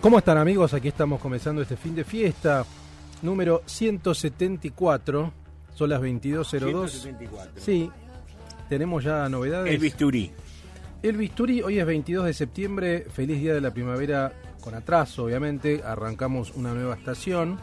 ¿Cómo están amigos? Aquí estamos comenzando este fin de fiesta número 174. Son las 22.02. 174. Sí, tenemos ya novedades. El bisturí. El bisturí, hoy es 22 de septiembre, feliz día de la primavera con atraso, obviamente. Arrancamos una nueva estación.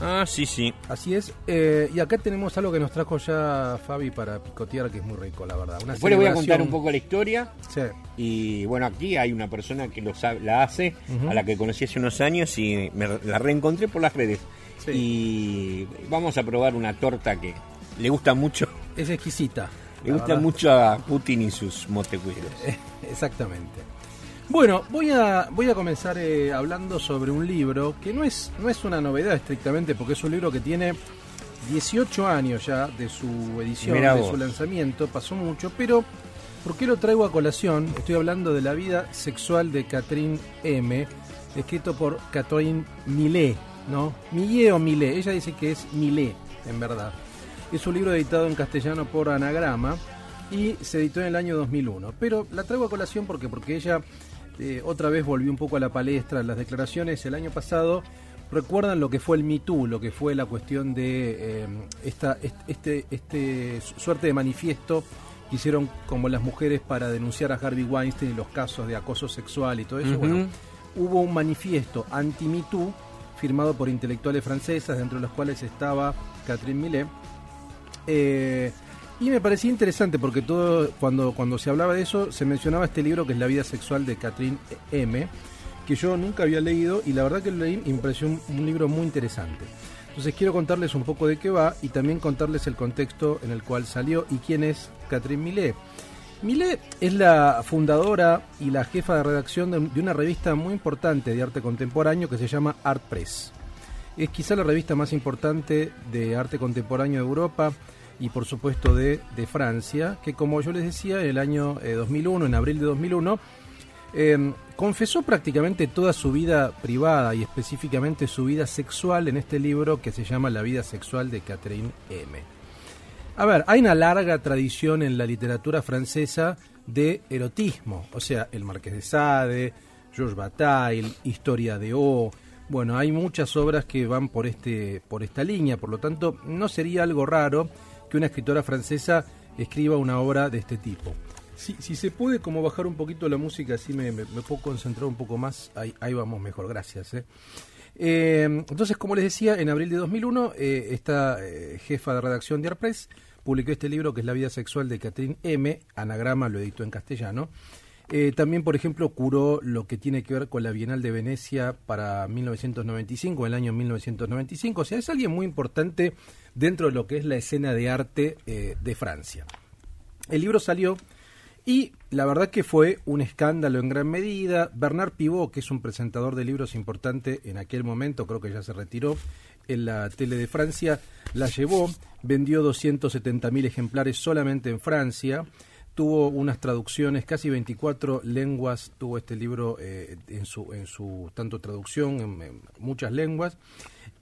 Ah, sí, sí. Así es. Eh, y acá tenemos algo que nos trajo ya Fabi para picotear, que es muy rico, la verdad. Una Después les voy a contar un poco la historia. Sí. Y bueno, aquí hay una persona que lo sabe- la hace, a la que conocí hace unos años y me la reencontré por las redes. Sí. Y vamos a probar una torta que le gusta mucho. Es exquisita. Le gusta verdad. mucho a Putin y sus motecuidos. Exactamente. Bueno, voy a, voy a comenzar eh, hablando sobre un libro que no es, no es una novedad estrictamente, porque es un libro que tiene 18 años ya de su edición, Mirá de vos. su lanzamiento, pasó mucho, pero ¿por qué lo traigo a colación? Estoy hablando de la vida sexual de Catherine M., escrito por Catherine Millet, ¿no? Millet o Millet, ella dice que es Millet, en verdad. Es un libro editado en castellano por Anagrama y se editó en el año 2001. Pero la traigo a colación porque, porque ella eh, otra vez volvió un poco a la palestra. Las declaraciones el año pasado recuerdan lo que fue el Me Too, lo que fue la cuestión de eh, esta este, este suerte de manifiesto que hicieron como las mujeres para denunciar a Harvey Weinstein y los casos de acoso sexual y todo eso. Bueno, hubo un manifiesto anti-Me Too firmado por intelectuales francesas, dentro de los cuales estaba Catherine Millet. Eh, y me parecía interesante porque todo cuando, cuando se hablaba de eso se mencionaba este libro que es La vida sexual de Catherine M, que yo nunca había leído y la verdad que lo leí y me pareció un, un libro muy interesante. Entonces quiero contarles un poco de qué va y también contarles el contexto en el cual salió y quién es Catherine Millet. Millet es la fundadora y la jefa de redacción de, de una revista muy importante de arte contemporáneo que se llama Art Press. Es quizá la revista más importante de arte contemporáneo de Europa y por supuesto de, de Francia, que como yo les decía, en el año eh, 2001, en abril de 2001, eh, confesó prácticamente toda su vida privada y específicamente su vida sexual en este libro que se llama La vida sexual de Catherine M. A ver, hay una larga tradición en la literatura francesa de erotismo, o sea, el Marqués de Sade, Georges Bataille, Historia de O. Bueno, hay muchas obras que van por este por esta línea, por lo tanto, no sería algo raro que una escritora francesa escriba una obra de este tipo. Si, se puede como bajar un poquito la música, así me, puedo concentrar un poco más, ahí, vamos mejor, gracias. ¿eh? Eh, entonces, como les decía, en abril de 2001, eh, esta jefa de redacción de Arpress publicó este libro que es La vida sexual de Catherine M. Anagrama lo editó en castellano. Eh, también, por ejemplo, curó lo que tiene que ver con la Bienal de Venecia para 1995, el año 1995. O sea, es alguien muy importante dentro de lo que es la escena de arte eh, de Francia. El libro salió y la verdad que fue un escándalo en gran medida. Bernard Pivot, que es un presentador de libros importante en aquel momento, creo que ya se retiró en la tele de Francia, la llevó, vendió 270.000 ejemplares solamente en Francia, tuvo unas traducciones, casi 24 lenguas tuvo este libro eh, en, su, en su tanto traducción, en, en muchas lenguas.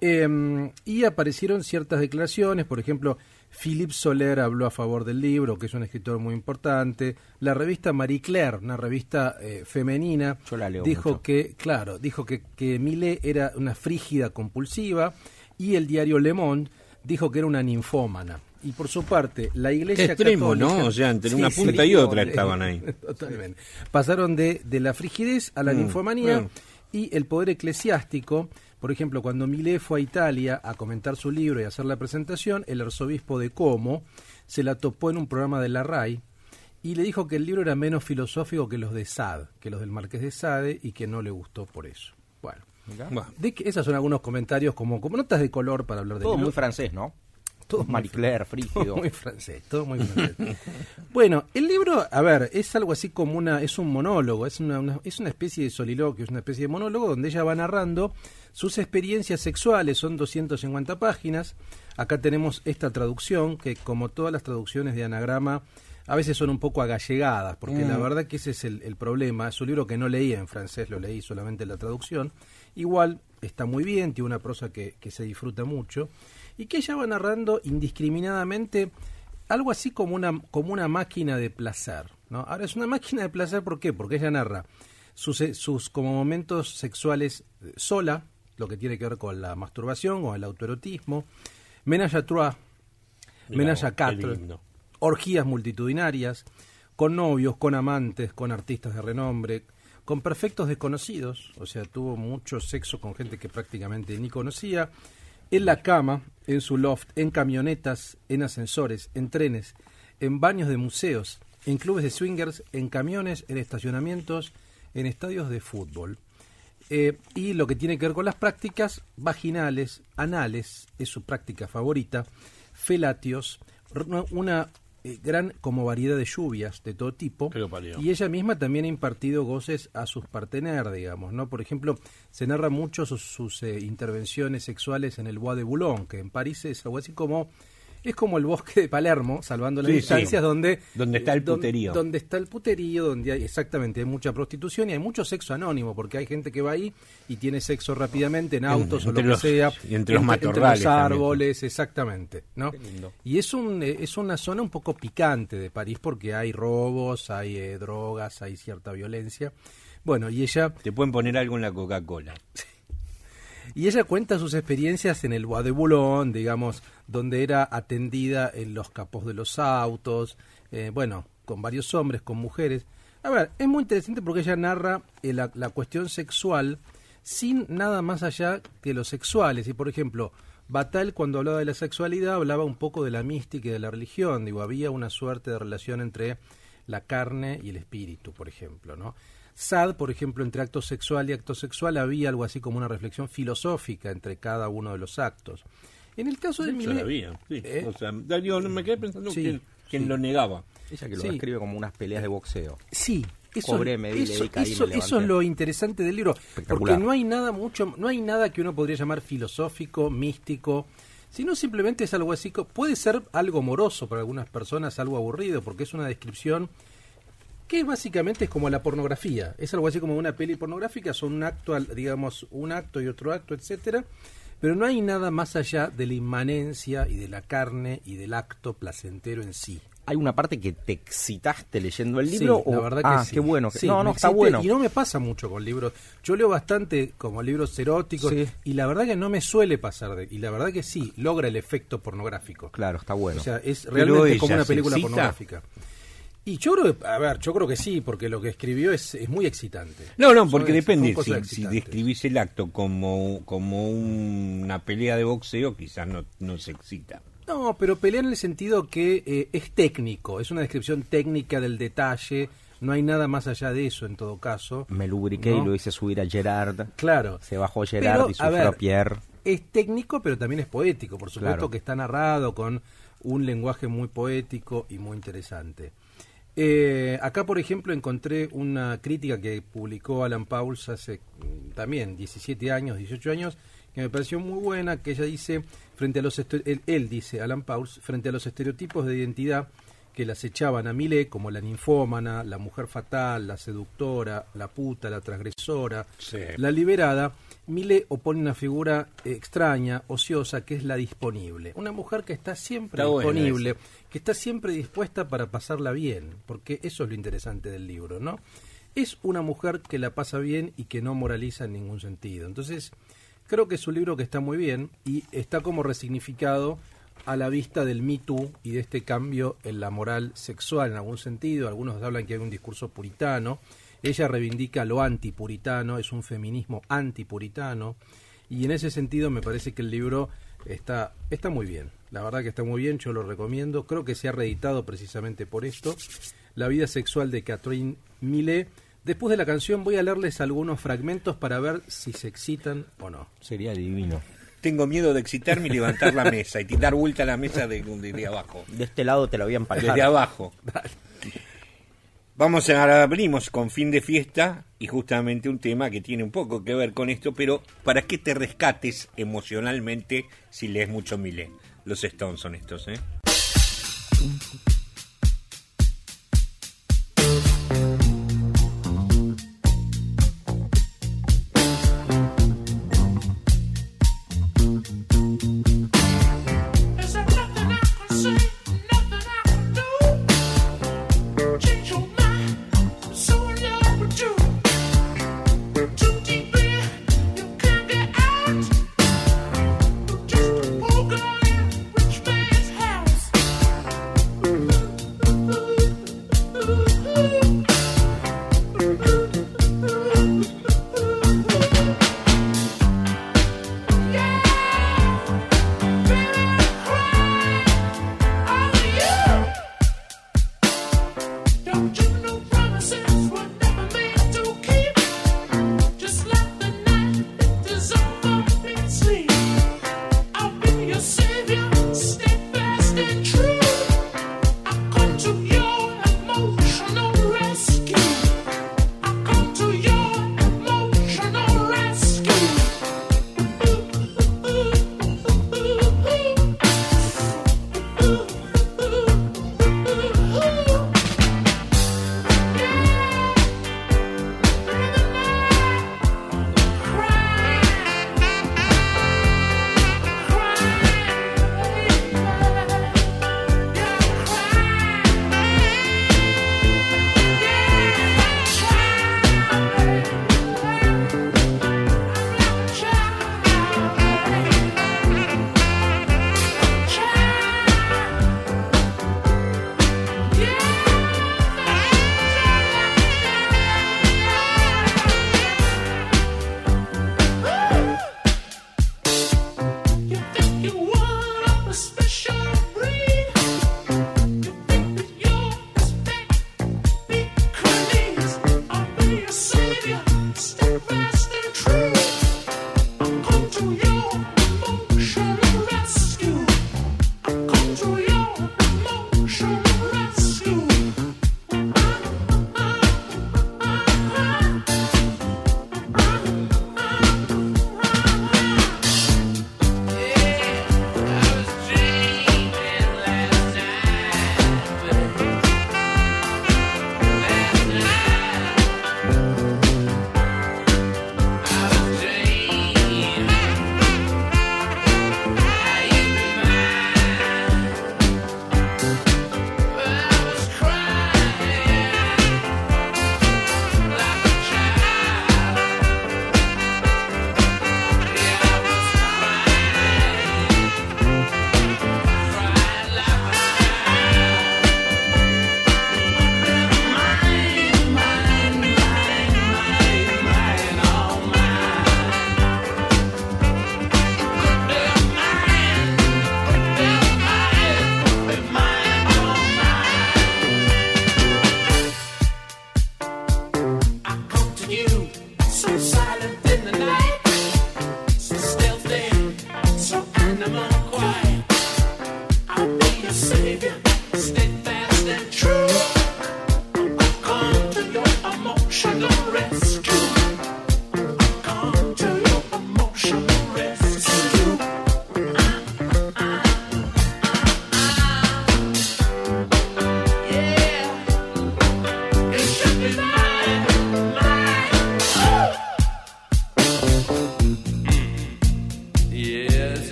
Eh, y aparecieron ciertas declaraciones, por ejemplo, Philippe Soler habló a favor del libro, que es un escritor muy importante. La revista Marie Claire, una revista eh, femenina, Yo la leo dijo mucho. que, claro, dijo que, que Millet era una frígida compulsiva y el diario Le Monde dijo que era una ninfómana. Y por su parte, la Iglesia Qué extremo, Católica- ¿no? O sea, entre Sí, una sí, punta y otra eh, estaban ahí. Totalmente. Pasaron de, de la frigidez a la Mm, ninfomanía bueno. y el poder eclesiástico. Por ejemplo, cuando Millet fue a Italia a comentar su libro y a hacer la presentación, el arzobispo de Como se la topó en un programa de la RAI y le dijo que el libro era menos filosófico que los de Sade, que los del Marqués de Sade, y que no le gustó por eso. Bueno, Bueno, de que esos son algunos comentarios como, como notas de color para hablar del Todo libro. muy francés, ¿no? Todo Marie Claire, todo Frígido. muy francés, todo muy francés. bueno, el libro, a ver, es algo así como una, es un monólogo, es una, una- es una especie de soliloquio, es una especie de monólogo donde ella va narrando sus experiencias sexuales, son 250 páginas. Acá tenemos esta traducción, que como todas las traducciones de anagrama, a veces son un poco agallegadas, porque la verdad que ese es el, el problema. Es un libro que no leí en francés, lo leí solamente en la traducción. Igual está muy bien, tiene una prosa que, que se disfruta mucho y que ella va narrando indiscriminadamente algo así como una, como una máquina de placer. ¿no? Ahora es una máquina de placer, ¿por qué? Porque ella narra sus, eh, sus como momentos sexuales eh, sola, lo que tiene que ver con la masturbación o el autoerotismo, menage à trois, menage à quatre, orgías multitudinarias, con novios, con amantes, con artistas de renombre, con perfectos desconocidos, o sea, tuvo mucho sexo con gente que prácticamente ni conocía, en la cama, en su loft, en camionetas, en ascensores, en trenes, en baños de museos, en clubes de swingers, en camiones, en estacionamientos, en estadios de fútbol. Eh, y lo que tiene que ver con las prácticas vaginales, anales, es su práctica favorita, felatios, una eh, gran como variedad de lluvias de todo tipo. Y ella misma también ha impartido goces a sus partener, digamos, ¿no? Por ejemplo, se narra mucho sus, sus, eh, intervenciones sexuales en el Bois de Boulogne, que en París es algo así como es como el bosque de Palermo, salvando las Sí, distancias, sí. donde Donde está el don- puterío. donde está el puterío, donde hay exactamente hay mucha prostitución y hay mucho sexo anónimo, porque hay gente que va ahí y tiene sexo rápidamente en autos o lo entre que los- sea, y entre los entre matorrales los también. árboles, exactamente, ¿no? Qué lindo. Y es un eh, es una zona un poco picante de París porque hay robos, hay eh, drogas, hay cierta violencia. Bueno, y ella Te pueden poner algo en la Coca-Cola. Y ella cuenta sus experiencias en el Bois de Boulogne, digamos, donde era atendida en los capos de los autos, eh, bueno, con varios hombres, con mujeres. A ver, es muy interesante porque ella narra eh, la, la cuestión sexual sin nada más allá que lo sexuales. Y por ejemplo, Batal cuando hablaba de la sexualidad hablaba un poco de la mística y de la religión. Digo, había una suerte de relación entre la carne y el espíritu, por ejemplo, ¿no? Sad, por ejemplo, entre acto sexual y acto sexual había algo así como una reflexión filosófica entre cada uno de los actos. En el caso de Millet, había, sí. ¿Eh? O sea, digo, me quedé pensando Sí, quién, quién sí. lo negaba. Ella que lo Sí. describe como unas peleas de boxeo. Sí, eso, Cobré, me di, le eso, di, caí, eso- me eso es lo interesante del libro, porque no hay nada mucho, no hay nada que uno podría llamar filosófico, místico, sino simplemente es algo así, puede ser algo moroso para algunas personas, algo aburrido, porque es una descripción que básicamente es como la pornografía, es algo así como una peli pornográfica, son un acto, digamos, un acto y otro acto, etcétera, pero no hay nada más allá de la inmanencia y de la carne y del acto placentero en sí. ¿Hay una parte que te excitaste leyendo el Sí, libro? la o- verdad que ah, sí. qué bueno. que- Sí, no, no, está bueno. Y no me pasa mucho con libros. Yo leo bastante como libros eróticos Sí. y la verdad que no me suele pasar. De, y la verdad que sí, logra el efecto pornográfico. Claro, está bueno. O sea, es realmente ella como una película pornográfica. Y yo creo que, a ver, yo creo que sí, porque lo que escribió es, es muy excitante. No, no, porque son depende. Si, si describís el acto como, como un- una pelea de boxeo, quizás no, no se excita. No, pero pelea en el sentido que eh, es técnico, es una descripción técnica del detalle, no hay nada más allá de eso en todo caso. Me lubriqué ¿no? y lo hice subir a Gerard. Claro. Se bajó Gerard Pero, y a sufrió a Pierre. es técnico, pero también es poético. Por supuesto Claro. que está narrado con un lenguaje muy poético y muy interesante. Eh, acá, por ejemplo, encontré una crítica que publicó Alan Pauls hace mm, también 17 años, 18 años, que me pareció muy buena, que ella dice, frente a los él, él dice, Alan Pauls, frente a los estereotipos de identidad que las echaban a Milé, como la ninfómana, la mujer fatal, la seductora, la puta, la transgresora, Sí. la liberada, Mile opone una figura extraña, ociosa, que es la disponible. Una mujer que está siempre Está disponible, que está siempre dispuesta para pasarla bien, porque eso es lo interesante del libro, ¿no? Es una mujer que la pasa bien y que no moraliza en ningún sentido. Entonces, creo que es un libro que está muy bien y está como resignificado a la vista del Me Too y de este cambio en la moral sexual en algún sentido. Algunos hablan que hay un discurso puritano. Ella reivindica lo antipuritano, es un feminismo antipuritano, y en ese sentido me parece que el libro está, está muy bien. La verdad que está muy bien, yo lo recomiendo. Creo que se ha reeditado precisamente por esto. La vida sexual de Catherine Millet. Después de la canción voy a leerles algunos fragmentos para ver si se excitan o no. Sería divino. Tengo miedo de excitarme y levantar la mesa y tirar vuelta a la mesa de, de, de abajo. De este lado te la voy a emparejar. Desde abajo. Vamos a abrimos con fin de fiesta y justamente un tema que tiene un poco que ver con esto, pero para que te rescates emocionalmente si lees mucho Milé. Los Stones son estos, ¿eh?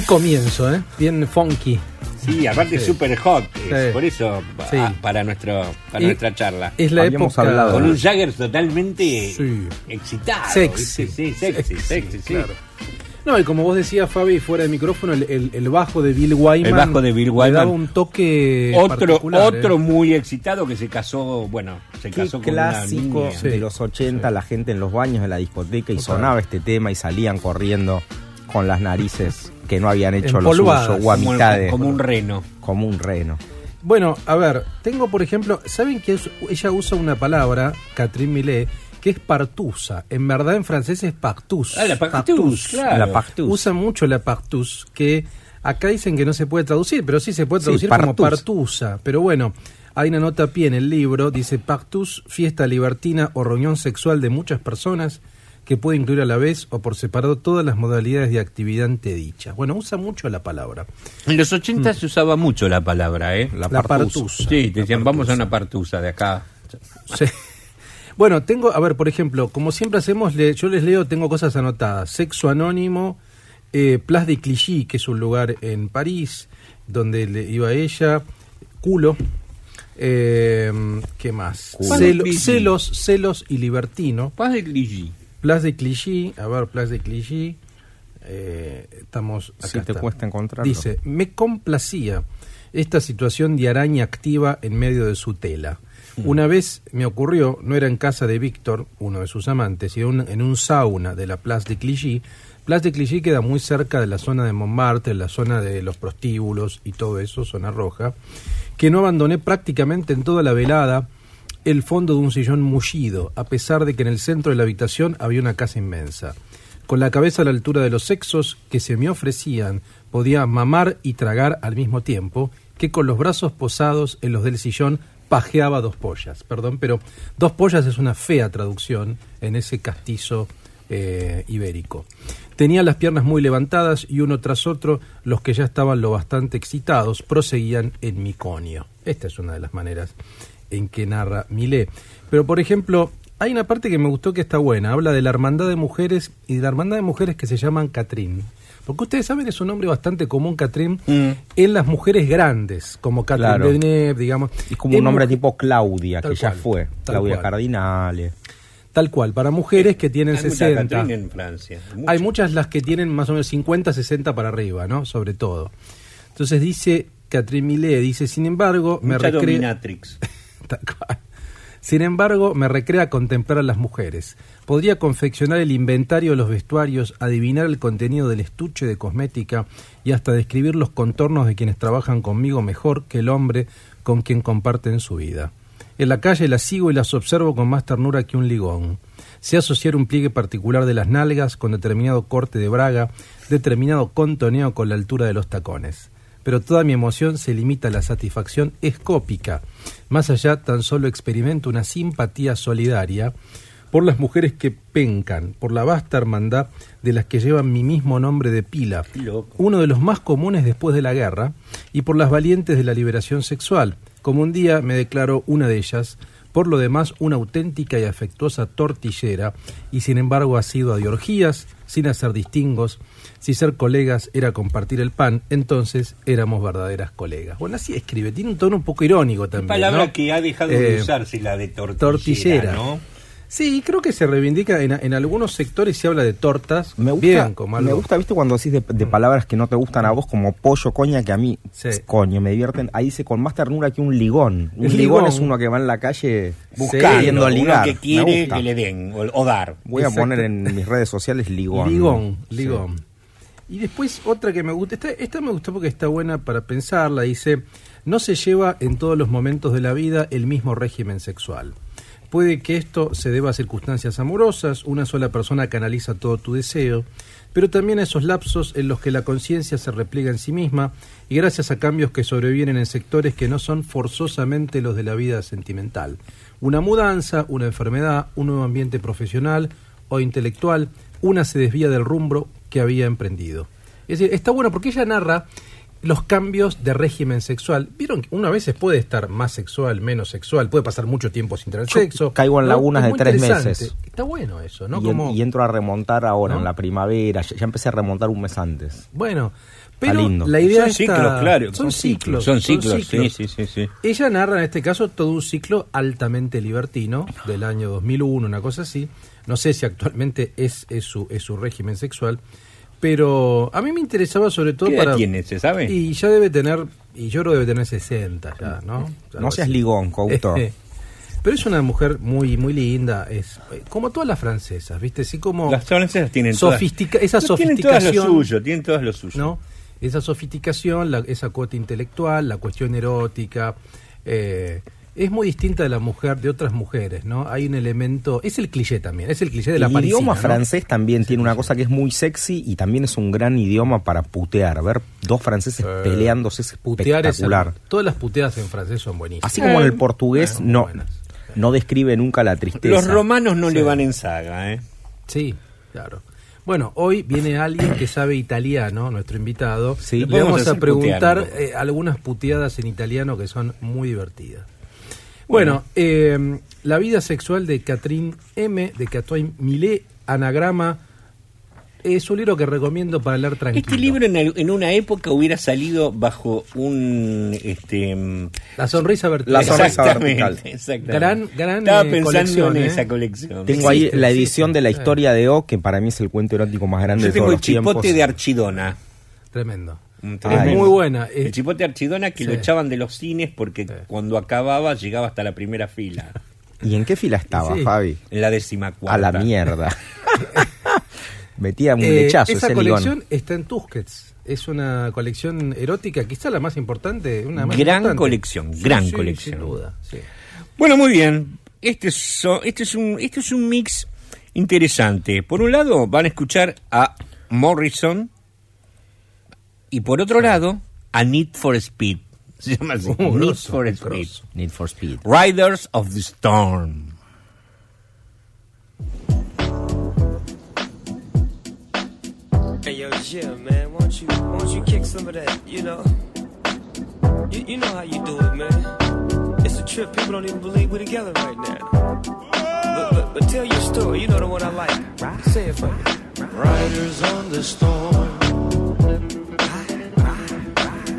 Qué comienzo, ¿eh? Bien funky. Sí, aparte Sí. super hot, es Sí. por eso Sí. ah, para nuestro para Y- nuestra charla. Es la Habíamos época... hablado Con un Jagger totalmente Sí. excitado. Sexy. Sí, sexy, sexy, sí. claro. No, y como vos decías, Fabi, fuera de micrófono, el, el- el bajo de Bill Wyman. El bajo de Bill Wyman. daba un toque. Otro, particular, otro ¿eh? muy excitado que se casó, bueno, se Qué casó con clásico una niña. Sí. de los 80, la gente en los baños de la discoteca y sonaba este tema y salían corriendo con las narices que no habían hecho los usos o a como, mitad de, como un reno. como un reno. Bueno, a ver, tengo por ejemplo, ¿saben que es- ella usa una palabra, Catherine Millet, que es partusa? En verdad en francés es partus. Ah, la partus, claro. La partus. Usa mucho la partus, que acá dicen que no se puede traducir, pero sí se puede Sí, traducir como partus. partusa. Pero bueno, hay una nota a pie en el libro, dice partus, fiesta libertina o reunión sexual de muchas personas que puede incluir a la vez o por separado todas las modalidades de actividad antedichas. Bueno, usa mucho la palabra. En los 80 se usaba mucho la palabra, ¿eh? La, La partus. partusa. Sí, te decían, vamos a una partusa de acá. Sí. Bueno, tengo, a ver, por ejemplo, como siempre hacemos, le- yo les leo, tengo cosas anotadas. Sexo Anónimo, eh, Place de Clichy, que es un lugar en París, donde le iba ella, culo, eh, ¿qué más? Celos, celos y libertino. Paz de Clichy. Place de Clichy, a ver, Place de Clichy, eh, estamos acá Si te está. cuesta encontrarlo. Dice, me complacía esta situación de araña activa en medio de su tela. Una vez me ocurrió, no era en casa de Víctor, uno de sus amantes, sino en un sauna de la Place de Clichy. Place de Clichy queda muy cerca de la zona de Montmartre, la zona de los prostíbulos y todo eso, zona roja, que no abandoné prácticamente en toda la velada el fondo de un sillón mullido, a pesar de que en el centro de la habitación había una casa inmensa. Con la cabeza a la altura de los sexos que se me ofrecían, podía mamar y tragar al mismo tiempo, que con los brazos posados en los del sillón pajeaba dos pollas. Perdón, pero dos pollas es una fea traducción en ese castizo eh, ibérico. Tenía las piernas muy levantadas y uno tras otro, los que ya estaban lo bastante excitados, proseguían en mi conio. Esta es una de las maneras en que narra Millet. Pero, por ejemplo, hay una parte que me gustó que está buena. Habla de la hermandad de mujeres y de la hermandad de mujeres que se llaman Catrín. Porque ustedes saben, es un nombre bastante común, Catrín, Mm. en las mujeres grandes, como Catrín Claro. Digamos. Es como un nombre tipo Claudia, que ya fue. Claudia cual. Cardinale. Tal cual, para mujeres que tienen Hay mucha 60. Catherine en Francia. Hay muchas las que tienen más o menos 50, 60 para arriba, ¿no? Sobre todo. Entonces dice Catherine Millet, dice, sin embargo, me Mucha recrea... dominatrix. Sin embargo, me recrea contemplar a las mujeres. Podría confeccionar el inventario de los vestuarios, adivinar el contenido del estuche de cosmética y hasta describir los contornos de quienes trabajan conmigo mejor que el hombre con quien comparten su vida. En la calle las sigo y las observo con más ternura que un ligón. Sé asociar un pliegue particular de las nalgas con determinado corte de braga, determinado contoneo con la altura de los tacones pero toda mi emoción se limita a la satisfacción escópica. Más allá, tan solo experimento una simpatía solidaria por las mujeres que pencan, por la vasta hermandad de las que llevan mi mismo nombre de pila, uno de los más comunes después de la guerra, y por las valientes de la liberación sexual, como un día me declaró una de ellas, por lo demás una auténtica y afectuosa tortillera, y sin embargo ha sido a de orgías, sin hacer distingos, si ser colegas era compartir el pan, entonces éramos verdaderas colegas. Bueno, así escribe, tiene un tono un poco irónico también. Palabra ¿no? que ha dejado de Eh, usarse, la de tortillera, tortillera. ¿no? Sí, creo que se reivindica en, en algunos sectores se habla de tortas, Me gusta, bien, como algo. me gusta, viste, cuando decís de, de palabras que no te gustan a vos, como pollo, coña, que a mí, Sí. coño, me divierten. Ahí dice con más ternura que un ligón. Un ligón, ligón. es uno que va en la calle Buscando, uno ligar. que Me quiere gusta. que le den o, o dar. Voy a poner en mis redes sociales ligón. Ligón, Sí. ligón. Y después otra que me gusta, esta, esta me gustó porque está buena para pensarla, dice, no se lleva en todos los momentos de la vida el mismo régimen sexual. Puede que esto se deba a circunstancias amorosas, una sola persona canaliza todo tu deseo, pero también a esos lapsos en los que la conciencia se repliega en sí misma y gracias a cambios que sobrevienen en sectores que no son forzosamente los de la vida sentimental. Una mudanza, una enfermedad, un nuevo ambiente profesional o intelectual, una se desvía del rumbo que había emprendido. Es decir, está bueno porque ella narra los cambios de régimen sexual. Vieron que uno a veces puede estar más sexual, menos sexual, puede pasar mucho tiempo sin tener Yo sexo. caigo en ¿no? lagunas de tres meses. Está bueno eso, ¿no? y, Como, y entro a remontar ahora, ¿No? en la primavera. Ya, ya empecé a remontar un mes antes. bueno, pero lindo. la idea Son está- ciclos, claro. Son ciclos. Son ciclos, sí, sí, sí, sí. Ella narra en este caso todo un ciclo altamente libertino del año 2001, una cosa así. No sé si actualmente es, es, su, es su régimen sexual, pero a mí me interesaba sobre todo ¿Qué edad para... tiene, se sabe? Y ya debe tener, y yo creo que debe tener 60 ya, ¿no? Algo No seas así. ligón, Couto. Pero es una mujer muy muy linda, es como todas las francesas, ¿viste? Así como Las francesas tienen sofistica, todas, esa No, Tienen todas lo suyo, tienen todas lo suyo. ¿no? Esa sofisticación, la- esa cuota intelectual, la cuestión erótica, eh, es muy distinta de la mujer, de otras mujeres, ¿no? Hay un elemento, es el cliché también, es el cliché de la el parisina, idioma ¿no? francés también tiene una cosa que es muy sexy y también es un gran idioma para putear. Ver dos franceses Eh, peleándose es Putear es espectacular. Todas las puteadas en francés son buenísimas. Así como en el portugués no, buenas. no describe nunca la tristeza. Los romanos no Sí. le van en saga, ¿eh? Sí, claro. Bueno, hoy viene alguien que sabe italiano, nuestro invitado. Sí. Le vamos a preguntar eh, algunas puteadas en italiano que son muy divertidas. Bueno, eh, la vida sexual de Catherine M, de Catherine Millet, anagrama, es un libro que recomiendo para leer tranquilo. Este libro en, el- en una época hubiera salido bajo un... Este, La sonrisa vertical. La sonrisa exactamente, vertical. exactamente. Gran- gran, Estaba eh, pensando colección, en ¿eh? esa colección. Tengo ahí Existe, la existe. edición de la historia de O, que para mí es el cuento erótico más grande Yo de tengo todos el los tiempos. chipote de Archidona. Tremendo. Es muy buena. El eh, chipote de Archidona que lo echaban de los cines porque cuando acababa llegaba hasta la primera fila. ¿Y en qué fila estaba, Sí. Fabi? En la décima cuarta. A la mierda. Metía un Eh, lechazo esa ese colección ligón. está en Tusquets. Es una colección erótica, quizá la más importante. Una más Gran importante. colección, gran sí, colección. Sin duda. sí. Bueno, muy bien. Este es, so- este, es un, este es un mix interesante. Por un lado, van a escuchar a Morrison y por otro lado, a Need for Speed. Se llama así, Uh, Need grosso, for Speed. grosso. Need for Speed. Riders of the Storm. Hey yo, Jim, man, won't you won't you kick some of that? You know, you, you know how you do it, man. It's a trip. People don't even believe we're together right now. But, but, but tell your story. You know the one I like. Say it for me. Riders on the storm.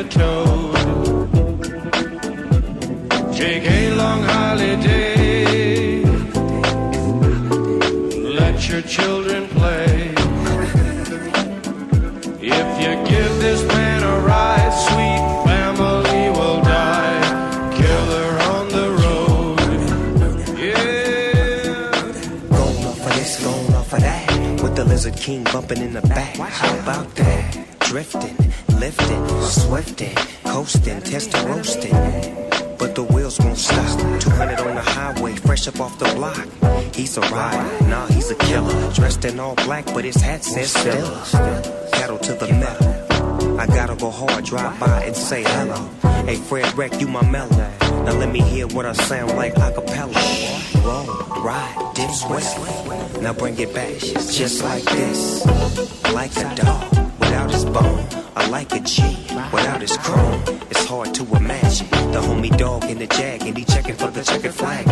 a toad. Take a long holiday. Let your children play. If you give this man a ride, sweet family will die. Killer on the road. Yeah. Going off of this, going off of that. With the Lizard King bumping in the back. How about that? Drifting, lifting, swifting, coasting, testing, roasting. But the wheels won't stop. 200 on the highway, fresh up off the block. He's a rider, nah, he's a killer. Dressed in all black, but his hat says Stella. Pedal to the metal. I gotta go hard, drive by and say hello. Hey, Fred Wreck, you my mellow. Now let me hear what I sound like a cappella. Roll, ride, dip, sweat. Now bring it back, just like this. Like a dog without his bone. I like a G without his chrome. It's hard to imagine the homie dog in the jag and he checking for the checkered flag.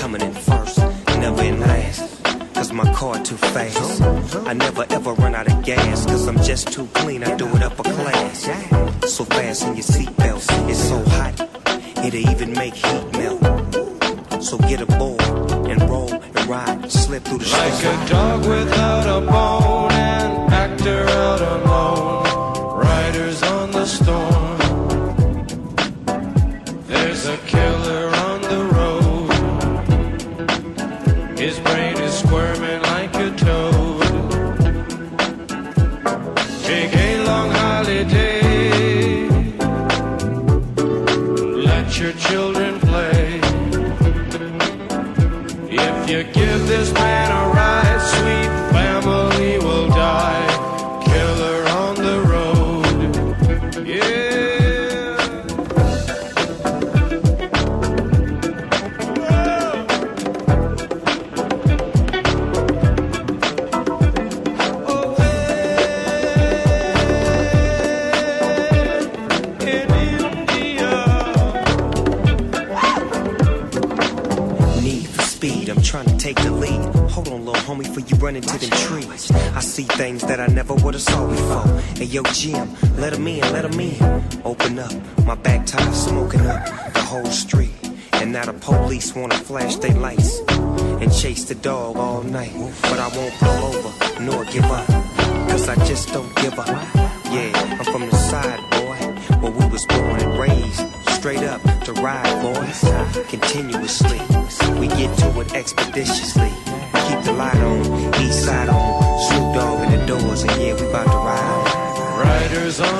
Coming in first, never in last. Cause my car too fast. I never ever run out of gas. Cause I'm just too clean, I do it upper class. So fast in your seatbelts, it's so hot, it'll even make heat melt. So get a aboard and roll and ride, slip through the Like streets. a dog without a bone, an actor out alone. Riders on the storm. You them trees. I see things that I never would have saw before. Hey, yo, Jim, let 'em in, let 'em in. Open up, my back tire smoking up the whole street. And now the police wanna flash their lights and chase the dog all night. But I won't pull over nor give up, cause I just don't give up. Yeah, I'm from the side, boy, where we was born and raised. Straight up to ride, boys, continuously.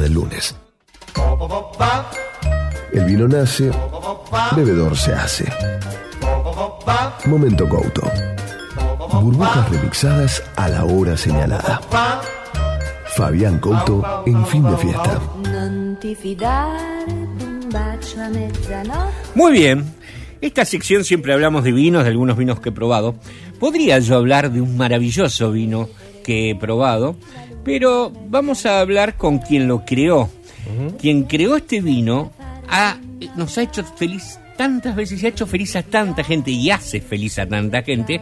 Del lunes. El vino nace, bebedor se hace. Momento Couto. Burbujas remixadas a la hora señalada. Fabián Couto en fin de fiesta. Muy bien. Esta sección siempre hablamos de vinos, de algunos vinos que he probado. Podría yo hablar de un maravilloso vino que he probado, pero vamos a hablar con quien lo creó. Quien creó este vino ha- nos ha hecho feliz tantas veces y ha hecho feliz a tanta gente y hace feliz a tanta gente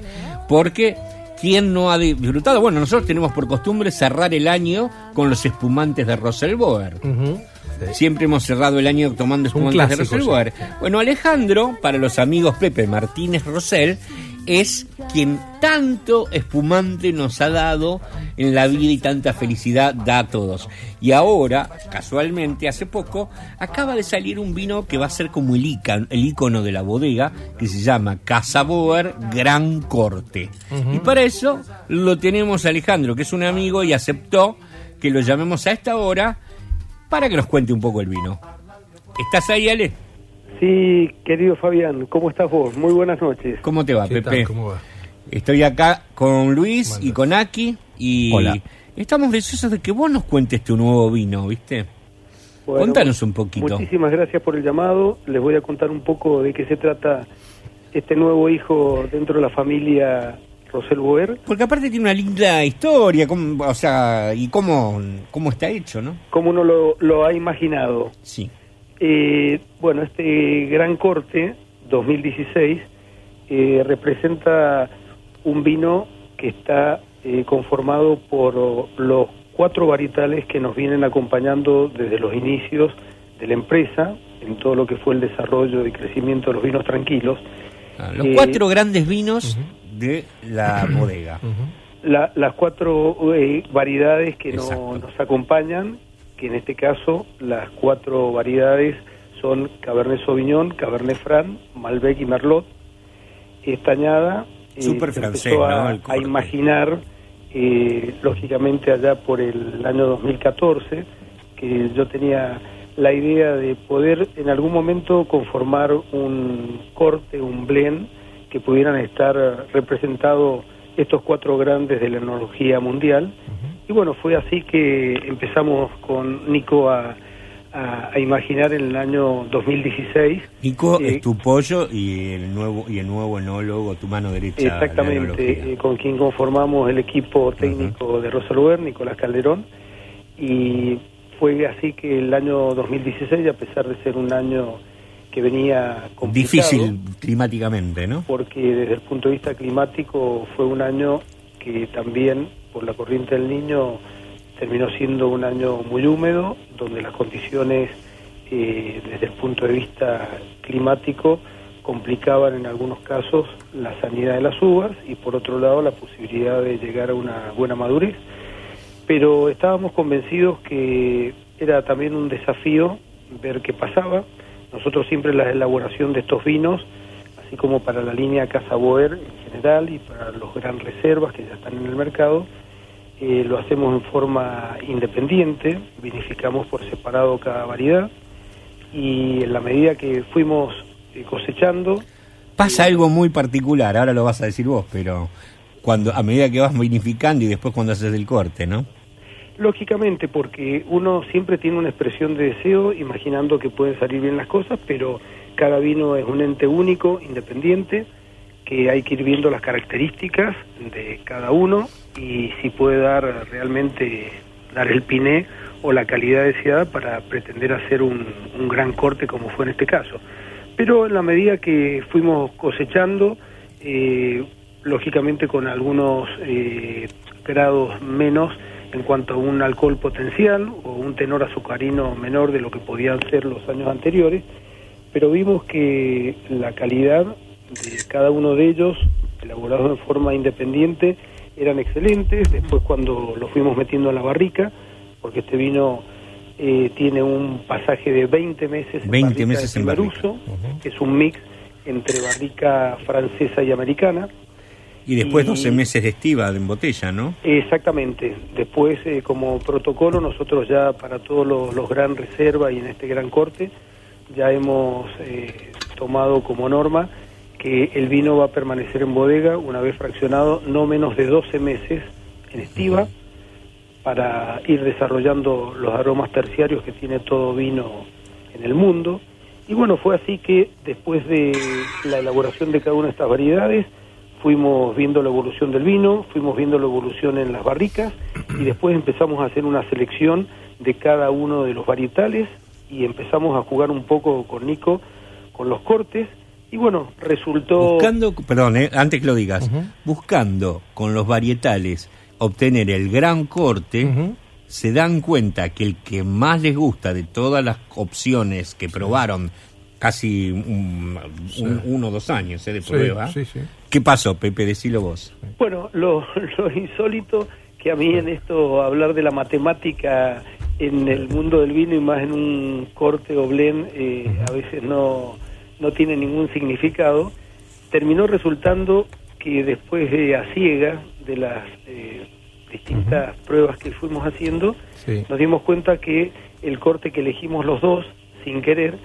porque ¿quién no ha disfrutado? Bueno, nosotros tenemos por costumbre cerrar el año con los espumantes de Rosselboer. Siempre hemos cerrado el año tomando espumantes de clásico, Rosselboer. Bueno, Alejandro, para los amigos Pepe Martínez Rosell, es quien tanto espumante nos ha dado en la vida y tanta felicidad da a todos. Y ahora, casualmente, hace poco, acaba de salir un vino que va a ser como el, icono de la bodega, que se llama Casa Boer Gran Corte. Y para eso lo tenemos a Alejandro, que es un amigo y aceptó que lo llamemos a esta hora para que nos cuente un poco el vino. ¿Estás ahí, Ale? Sí, querido Fabián, ¿cómo estás vos? Muy buenas noches. ¿Cómo te va, ¿Qué Pepe? tal? ¿Cómo va? Estoy acá con Luis y con Aki y Hola. estamos deseosos de que vos nos cuentes tu nuevo vino, ¿viste? Bueno, Contanos un poquito. Muchísimas gracias por el llamado. Les voy a contar un poco de qué se trata este nuevo hijo dentro de la familia Rosel Boer. Porque aparte tiene una linda historia, cómo- o sea, y cómo, cómo está hecho, ¿no? ¿Cómo uno lo, lo ha imaginado? Sí. Eh, bueno, este gran corte 2016 eh, representa un vino que está eh, conformado por los cuatro varietales que nos vienen acompañando desde los inicios de la empresa en todo lo que fue el desarrollo y crecimiento de los vinos tranquilos. Ah, Los Eh, cuatro grandes vinos de la bodega. La- las cuatro eh, variedades que no- nos acompañan, que en este caso las cuatro variedades son Cabernet Sauvignon, Cabernet Franc, Malbec y Merlot. Esta añada eh, se francés, empezó a, imaginar, eh, lógicamente allá por el año 2014, que yo tenía la idea de poder en algún momento conformar un corte, un blend, que pudieran estar representados estos cuatro grandes de la enología mundial. Y bueno, fue así que empezamos con Nico a, a- a imaginar en el año 2016. Nico Eh, es tu pollo y el nuevo y el nuevo enólogo, tu mano derecha. Exactamente, eh, con quien conformamos el equipo técnico de Rosalver, Nicolás Calderón, y fue así que el año 2016, a pesar de ser un año que venía complicado, Difícil climáticamente, ¿no? porque desde el punto de vista climático fue un año que también por la corriente del niño terminó siendo un año muy húmedo, donde las condiciones eh, desde el punto de vista climático complicaban en algunos casos la sanidad de las uvas y por otro lado la posibilidad de llegar a una buena madurez. Pero estábamos convencidos que era también un desafío ver qué pasaba. Nosotros siempre la elaboración de estos vinos, así como para la línea Casa Boer en general y para los gran reservas que ya están en el mercado, eh, lo hacemos en forma independiente, vinificamos por separado cada variedad y en la medida que fuimos eh, cosechando, Pasa algo muy particular, ahora lo vas a decir vos, pero cuando a medida que vas vinificando y después cuando haces el corte, ¿no? lógicamente porque uno siempre tiene una expresión de deseo imaginando que pueden salir bien las cosas, pero cada vino es un ente único, independiente, que hay que ir viendo las características de cada uno y si puede dar realmente dar el piné o la calidad deseada para pretender hacer un, un gran corte como fue en este caso. Pero en la medida que fuimos cosechando, eh, lógicamente con algunos eh, grados menos en cuanto a un alcohol potencial o un tenor azucarino menor de lo que podían ser los años anteriores, pero vimos que la calidad de cada uno de ellos, elaborados en forma independiente, eran excelentes. Después cuando lo fuimos metiendo a la barrica, porque este vino eh, tiene un pasaje de 20 meses en 20 barrica meses de en barrica. Que es un mix entre barrica francesa y americana. Y después Y- 12 meses de estiva en botella, ¿no? Exactamente. Después, eh, como protocolo, nosotros ya para todos los, los gran reserva y en este gran corte, ya hemos eh, tomado como norma que el vino va a permanecer en bodega una vez fraccionado no menos de 12 meses en estiva para ir desarrollando los aromas terciarios que tiene todo vino en el mundo. Y bueno, fue así que después de la elaboración de cada una de estas variedades, fuimos viendo la evolución del vino, fuimos viendo la evolución en las barricas y después empezamos a hacer una selección de cada uno de los varietales y empezamos a jugar un poco con Nico con los cortes y bueno, resultó... Buscando, perdón, eh, antes que lo digas, buscando con los varietales obtener el gran corte, se dan cuenta que el que más les gusta de todas las opciones que probaron casi un, un- uno o dos años eh, de Sí, prueba. sí, sí. ¿Qué pasó, Pepe? Decilo vos. Bueno, lo, lo insólito que a mí en esto hablar de la matemática en el mundo del vino y más en un corte o blend eh, a veces no, no tiene ningún significado, terminó resultando que después de a ciega de las eh, distintas pruebas que fuimos haciendo, Sí. nos dimos cuenta que el corte que elegimos los dos, sin querer,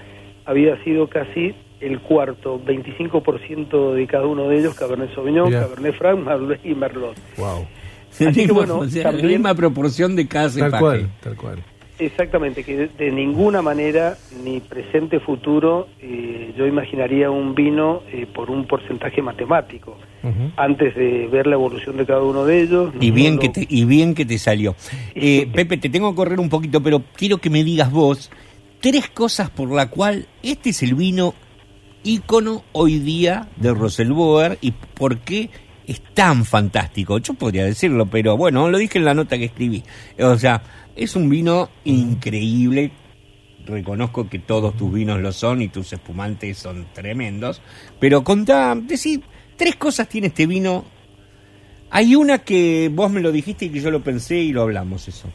había sido casi el cuarto, 25% de cada uno de ellos, Cabernet Sauvignon, Mirá. Cabernet Franc, Malbec y Merlot. Wow. Así que bueno, O sea, la misma proporción de cada Tal cual, tal cual. Exactamente, que de, ninguna manera, ni presente futuro, eh, yo imaginaría un vino eh, por un porcentaje matemático. Antes de ver la evolución de cada uno de ellos. Y bien, que te, y bien que te salió. Eh, Pepe, te tengo que correr un poquito, pero quiero que me digas vos tres cosas por la cual este es el vino ícono hoy día de Roselboer y por qué es tan fantástico. Yo podría decirlo, pero bueno, lo dije en la nota que escribí. O sea, es un vino increíble. Reconozco que todos tus vinos lo son y tus espumantes son tremendos. Pero contá, decí, tres cosas tiene este vino hay una que vos me lo dijiste y que yo lo pensé y lo hablamos eso.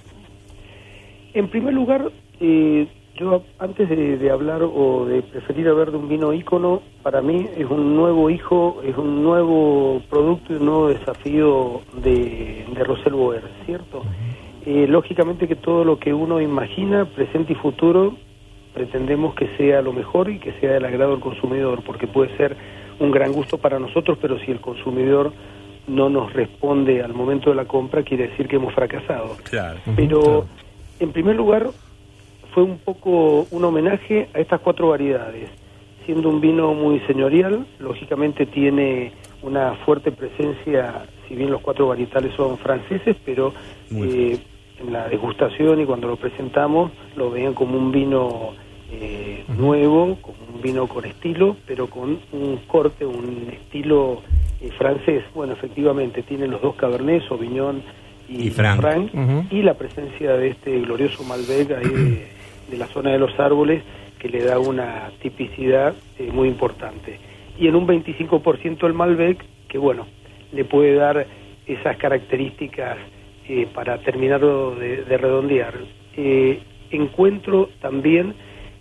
En primer lugar, eh, yo antes de, hablar o de preferir hablar de un vino ícono, para mí es un nuevo hijo, es un nuevo producto y un nuevo desafío de, de Rosel Boer, ¿cierto? Eh, lógicamente que todo lo que uno imagina, presente y futuro, pretendemos que sea lo mejor y que sea del agrado del consumidor, porque puede ser un gran gusto para nosotros, pero si el consumidor no nos responde al momento de la compra, quiere decir que hemos fracasado. Claro. Pero, en primer lugar, fue un poco un homenaje a estas cuatro variedades. Siendo un vino muy señorial, lógicamente tiene una fuerte presencia, si bien los cuatro varietales son franceses, pero eh, en la degustación y cuando lo presentamos lo veían como un vino eh, nuevo, con un vino con estilo, pero con un corte, un estilo eh, francés. Bueno, efectivamente, tiene los dos Cabernet, Sauvignon y, Y y la presencia de este glorioso Malbec ahí de, de la zona de los árboles que le da una tipicidad eh, muy importante. Y en un 25% el Malbec, que bueno, le puede dar esas características eh, para terminarlo de, de redondear. Eh, encuentro también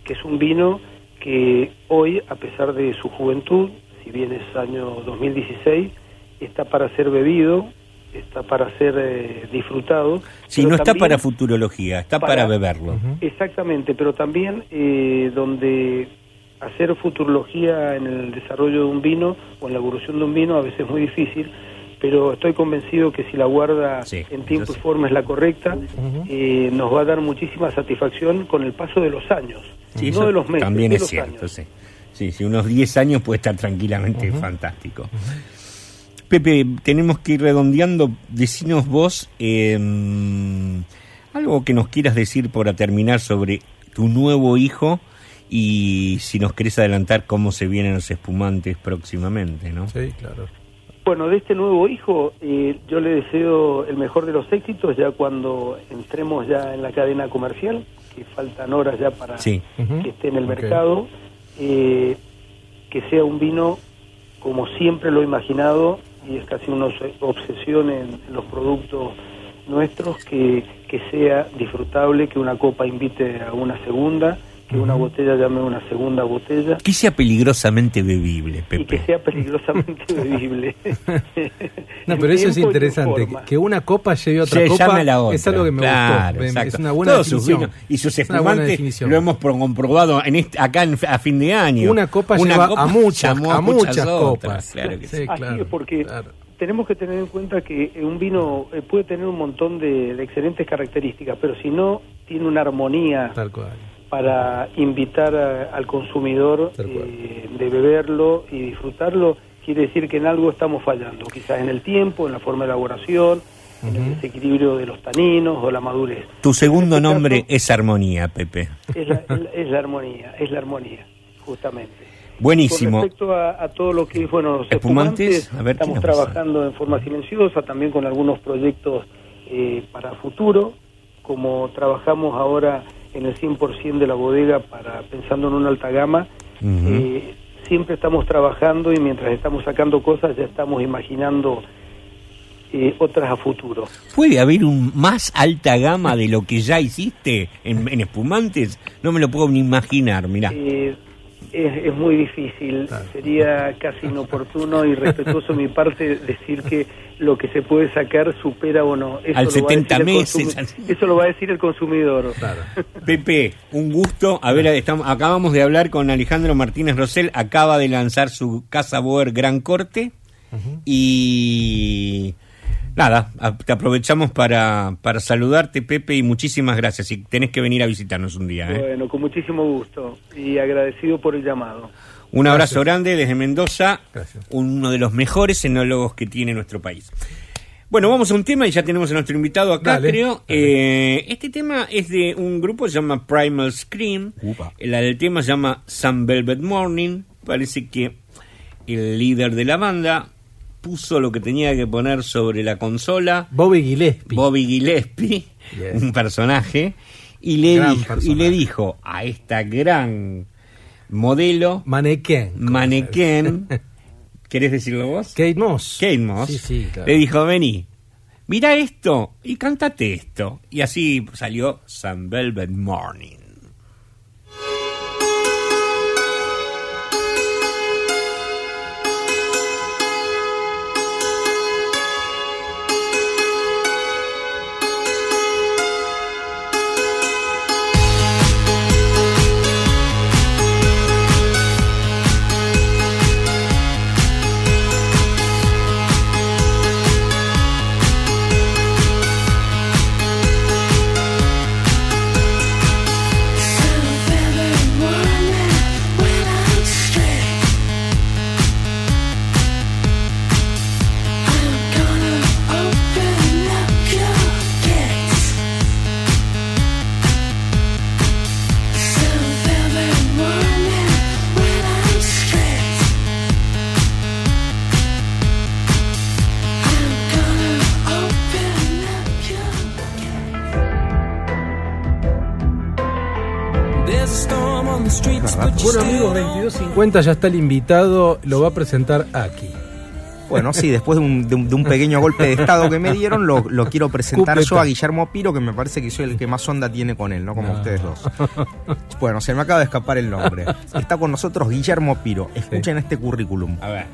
que es un vino que hoy, a pesar de su juventud, si bien es año 2016, está para ser bebido, está para ser eh, disfrutado. Si no está para futurología, está para, para- beberlo. Exactamente, pero también eh, donde hacer futurología en el desarrollo de un vino o en la evolución de un vino a veces es muy difícil, pero estoy convencido que si la guarda Sí, en tiempo y forma es la correcta, eh, nos va a dar muchísima satisfacción con el paso de los años, Sí, no de los meses, También de es los cierto, años. sí. Sí, sí, unos 10 años puede estar tranquilamente fantástico. Pepe, tenemos que ir redondeando. Decinos vos eh, algo que nos quieras decir para terminar sobre tu nuevo hijo y si nos querés adelantar cómo se vienen los espumantes próximamente, ¿no? Sí, claro. Bueno, de este nuevo hijo, eh, yo le deseo el mejor de los éxitos ya cuando entremos ya en la cadena comercial, que faltan horas ya para Sí. Que esté en el mercado, eh, que sea un vino como siempre lo he imaginado, y es casi una obs- obsesión en, en los productos nuestros, que, que sea disfrutable, que una copa invite a una segunda, que una botella llame a una segunda botella. Que sea peligrosamente bebible, Y que Pepe. sea peligrosamente bebible. No, pero eso es interesante. Que una copa lleve a otra Se copa la otra. es algo que me Claro, gustó. Exacto. Es una buena Todos sus definición. vinos y sus una espumantes lo hemos pro- comprobado en este, acá en- a fin de año. Una copa lleva a muchas- a muchas otras, copas. Claro que sí. Sí, Así claro, es, porque claro. tenemos que tener en cuenta que eh, un vino eh, puede tener un montón de, de excelentes características, pero si no tiene una armonía Tal cual. Para invitar a- al consumidor eh, de beberlo y disfrutarlo, quiere decir que en algo estamos fallando, quizás en el tiempo, en la forma de elaboración, en el desequilibrio de los taninos o la madurez. Tu segundo este nombre caso, es Armonía, Pepe. es la, es armonía, es la armonía, justamente. Buenísimo. Con respecto a, a todo lo que es, bueno, los Espumantes, espumantes, a ver, ¿qué estamos pasa? trabajando en forma silenciosa, también con algunos proyectos eh, para futuro, como trabajamos ahora en el 100% de la bodega para pensando en una alta gama, eh, siempre estamos trabajando y mientras estamos sacando cosas ya estamos imaginando eh, otras a futuro. ¿Puede haber un más alta gama de lo que ya hiciste en, en espumantes? No me lo puedo ni imaginar, mirá. Eh, es, es muy difícil, sería casi inoportuno y respetuoso mi parte decir que lo que se puede sacar supera o no. Eso Al lo va a 70 decir el meses, así. Eso lo va a decir el consumidor. Pepe, un gusto. A ver, estamos, acabamos de hablar con Alejandro Martínez Rosell. Acaba de lanzar su Casa Boer Gran Corte. Y nada, te aprovechamos para, para saludarte, Pepe, y muchísimas gracias. Y tenés que venir a visitarnos un día. ¿eh? Bueno, con muchísimo gusto y agradecido por el llamado. Un abrazo grande desde Mendoza, Gracias. uno de los mejores enólogos que tiene nuestro país. Bueno, vamos a un tema y ya tenemos a nuestro invitado acá, Dale, creo. Eh, este tema es de un grupo que se llama Primal Scream. Upa. El, el tema se llama Sun Velvet Morning. Parece que el líder de la banda puso lo que tenía que poner sobre la consola. Bobby Gillespie. Bobby Gillespie, Yes. un personaje, y le, dijo, y personaje. le dijo a esta gran modelo, Manequén. como Mannequin. ¿Querés decirlo vos? Kate Moss. Kate Moss. Sí, sí, claro. Le dijo, vení, mira esto y cántate esto. Y así salió Sun Velvet Morning. 22.50 ya está el invitado, lo va a presentar aquí. Bueno, sí, después de un, de un- de un pequeño golpe de estado que me dieron, lo, lo quiero presentar Cupeta. yo a Guillermo Piro, que me parece que soy el que más onda tiene con él, ¿no? Como No. ustedes dos. Bueno, se me acaba de escapar el nombre. Está con nosotros Guillermo Piro. Escuchen este currículum. A ver.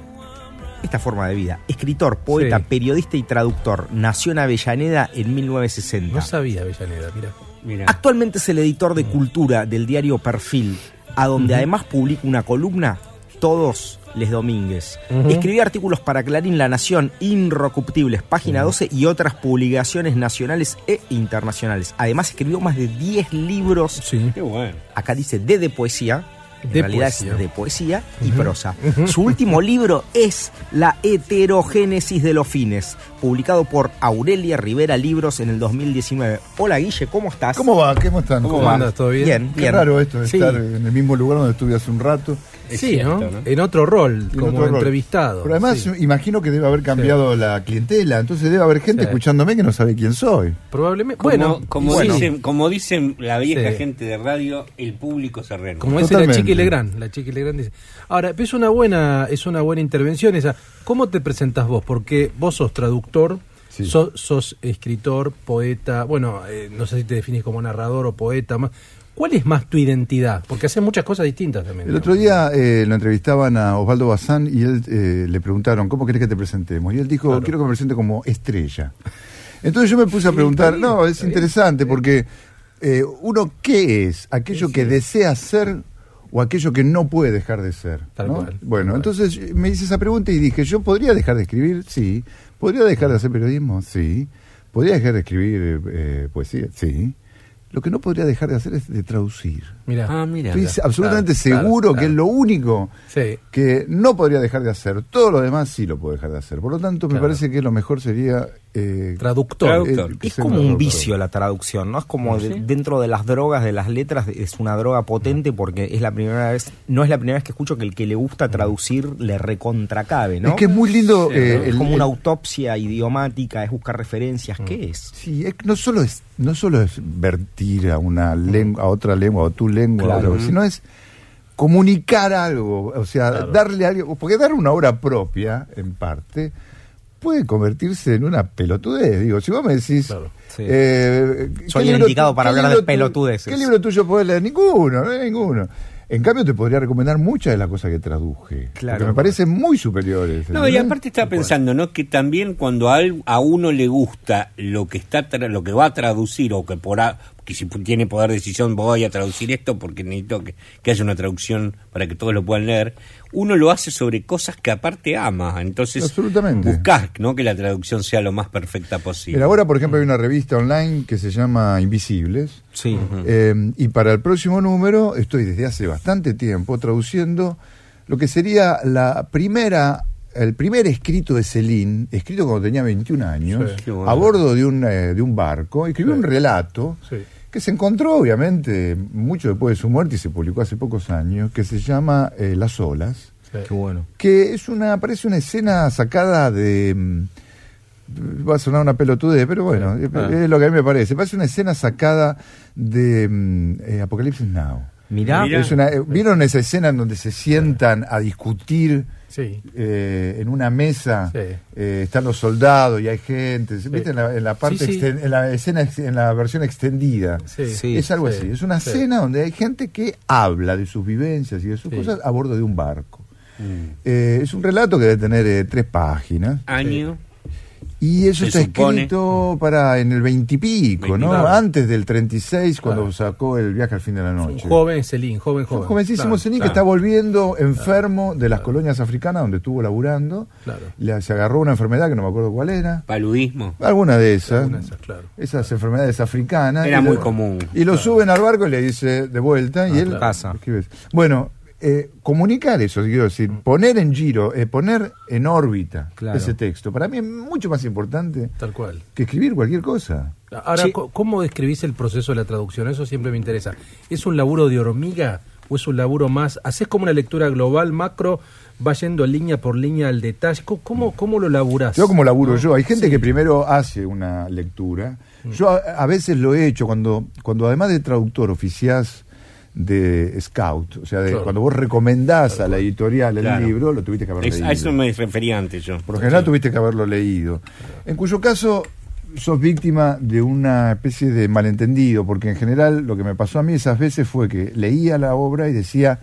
Esta forma de vida. Escritor, poeta, Sí. periodista y traductor. Nació en Avellaneda en 1960. No sabía Avellaneda, mira. Mira. Actualmente es el editor de cultura del diario Perfil, a donde además publica una columna todos les domínguez. Ujú. Escribió artículos para Clarín La Nación, Inrocuptibles, Página 12 y otras publicaciones nacionales e internacionales. Además escribió más de 10 libros, Sí. Qué bueno. acá dice de, de poesía, en De realidad poesía. es de poesía y prosa. Su último libro es La heterogénesis de los fines, publicado por Aurelia Rivera Libros en el 2019. Hola Guille, ¿cómo estás? ¿Cómo va? ¿Cómo están? ¿Cómo andas? ¿Todo bien? Bien, Qué bien. raro esto de Sí. estar en el mismo lugar donde estuve hace un rato. Es sí, cierto, ¿no? ¿no? En otro rol, en como otro rol. entrevistado. Pero además sí. imagino que debe haber cambiado la clientela, entonces debe haber gente Sí. escuchándome que no sabe quién soy. Probablemente. Bueno, como, bueno, dicen, como dicen la vieja Sí. gente de radio, el público se renueva. Como dice la. Chiqui Legrand, la Chiqui Legrand dice. Ahora, pero es una buena, es una buena intervención esa. ¿Cómo te presentas vos? Porque vos sos traductor, Sí. sos, sos escritor, poeta, bueno, eh, no sé si te definís como narrador o poeta. Más. ¿Cuál es más tu identidad? Porque haces muchas cosas distintas también. El otro día eh, lo entrevistaban a Osvaldo Bazán y él eh, le preguntaron, ¿cómo querés que te presentemos? Y él dijo, Claro. quiero que me presente como estrella. Entonces yo me puse a preguntar, bien, no, es bien. interesante porque eh, uno, ¿qué es? ¿Aquello que desea ser o aquello que no puede dejar de ser? Tal ¿no? cual, Bueno, tal cual. entonces me hice esa pregunta y dije, ¿yo podría dejar de escribir? Sí. ¿Podría dejar de hacer periodismo? Sí. ¿Podría dejar de escribir eh, poesía? Sí. Lo que no podría dejar de hacer es de traducir. Mira. Ah, mira. Estoy absolutamente claro, seguro claro. que es lo único Sí. que no podría dejar de hacer. Todo lo demás sí lo puedo dejar de hacer. Por lo tanto, me parece que lo mejor sería... eh, Traductor. Traductor. eh, Es como un traductor. vicio la traducción, ¿no? Es como de- dentro de las drogas, de las letras, es una droga potente porque es la primera vez, no es la primera vez que escucho que el que le gusta traducir le recontracabe, ¿no? Es que es muy lindo... Sí, eh, ¿no? es el- como el- una autopsia idiomática, es buscar referencias, ¿qué es? Sí, es no solo es no solo es vertir a una lengua, a otra lengua, o tu lengua, Claro. o algo, sino es comunicar algo, o sea, darle algo, porque dar una obra propia, en parte, puede convertirse en una pelotudez. Digo, si vos me decís, Claro. Sí. eh, ¿qué Soy el indicado para hablar de pelotudeces. ¿Qué libro tuyo podés leer? Ninguno, no hay ninguno. En cambio, te podría recomendar muchas de las cosas que traduje, Claro. porque me parecen muy superiores. No, y aparte estaba pensando, ¿no? Que también cuando a, uno le gusta lo que está tra- lo que va a traducir o que por a- que si tiene poder de decisión voy a traducir esto porque necesito que, que haya una traducción para que todos lo puedan leer, uno lo hace sobre cosas que aparte ama, entonces Absolutamente. buscás, ¿no? Que la traducción sea lo más perfecta posible. Mira, ahora, por ejemplo, hay una revista online que se llama Invisibles. Sí. Eh, y para el próximo número estoy desde hace bastante tiempo traduciendo lo que sería la primera, el primer escrito de Celine, escrito cuando tenía 21 años, Sí. Qué bueno. a bordo de un, eh, de un barco. Escribió Sí. un relato Sí. que se encontró, obviamente, mucho después de su muerte y se publicó hace pocos años, que se llama eh, Las olas Sí. Qué bueno. que es una parece una escena sacada de mm, va a sonar una pelotudez pero bueno es, Ah. es lo que a mí me parece parece una escena sacada de mm, eh, Apocalipsis Now Mirá. Es una- vieron esa escena en donde se sientan a discutir Sí. eh, en una mesa Sí. eh, están los soldados y hay gente ¿viste? En, la, en la parte Sí, sí. exten- en la escena en la versión extendida Sí. Sí. es algo sí, así es una sí. escena donde hay gente que habla de sus vivencias y de sus Sí. cosas a bordo de un barco Mm. eh, es un relato que debe tener eh, tres páginas. Año. Y eso Se está supone. escrito para en el veintipico, ¿no? Claro. Antes del 36, cuando Claro. sacó el viaje al fin de la Un noche. joven Celín, joven, Un joven. jovencísimo Claro, Celine que está volviendo enfermo de las colonias africanas donde estuvo laburando. Claro. Le, se agarró una enfermedad que no me acuerdo cuál era. Paludismo. Alguna de esas. Alguna de esas, claro. Esas enfermedades africanas. Era Y muy lo- común. Y lo suben al barco y le dice de vuelta. y Ah, él claro. Pasa. Bueno, eh, comunicar eso, quiero decir, poner en giro, eh, poner en órbita Claro. ese texto, para mí es mucho más importante Tal cual. que escribir cualquier cosa. Ahora, Sí. ¿cómo describís el proceso de la traducción? Eso siempre me interesa. ¿Es un laburo de hormiga o es un laburo más? ¿Haces como una lectura global, macro, va yendo línea por línea al detalle? ¿Cómo, cómo, cómo lo laburás? Yo como laburo ¿No? yo, hay gente Sí. que primero hace una lectura. Mm. Yo a, a veces lo he hecho cuando, cuando además de traductor oficiás de Scout. O sea, de Claro. cuando vos recomendás a la editorial el Claro. libro, lo tuviste que haber leído. a eso me refería antes yo. Por lo general tuviste que haberlo leído. En cuyo caso sos víctima de una especie de malentendido, porque en general lo que me pasó a mí esas veces fue que leía la obra y decía,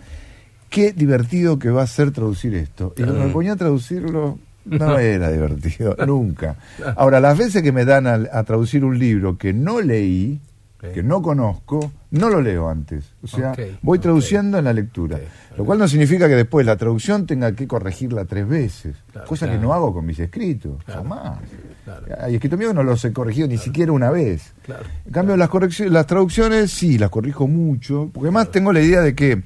qué divertido que va a ser traducir esto. Y cuando me ponía a traducirlo, no era divertido, nunca. Ahora, las veces que me dan a, a traducir un libro que no leí, Que no conozco, no lo leo antes. O sea, voy traduciendo en la lectura. Lo cual no significa que después la traducción tenga que corregirla tres veces. Claro, cosa que no hago con mis escritos. Claro, Jamás. Hay escritos míos no los he corregido ni siquiera una vez. En cambio, las, traducciones sí, las corrijo mucho. Porque además tengo la idea de que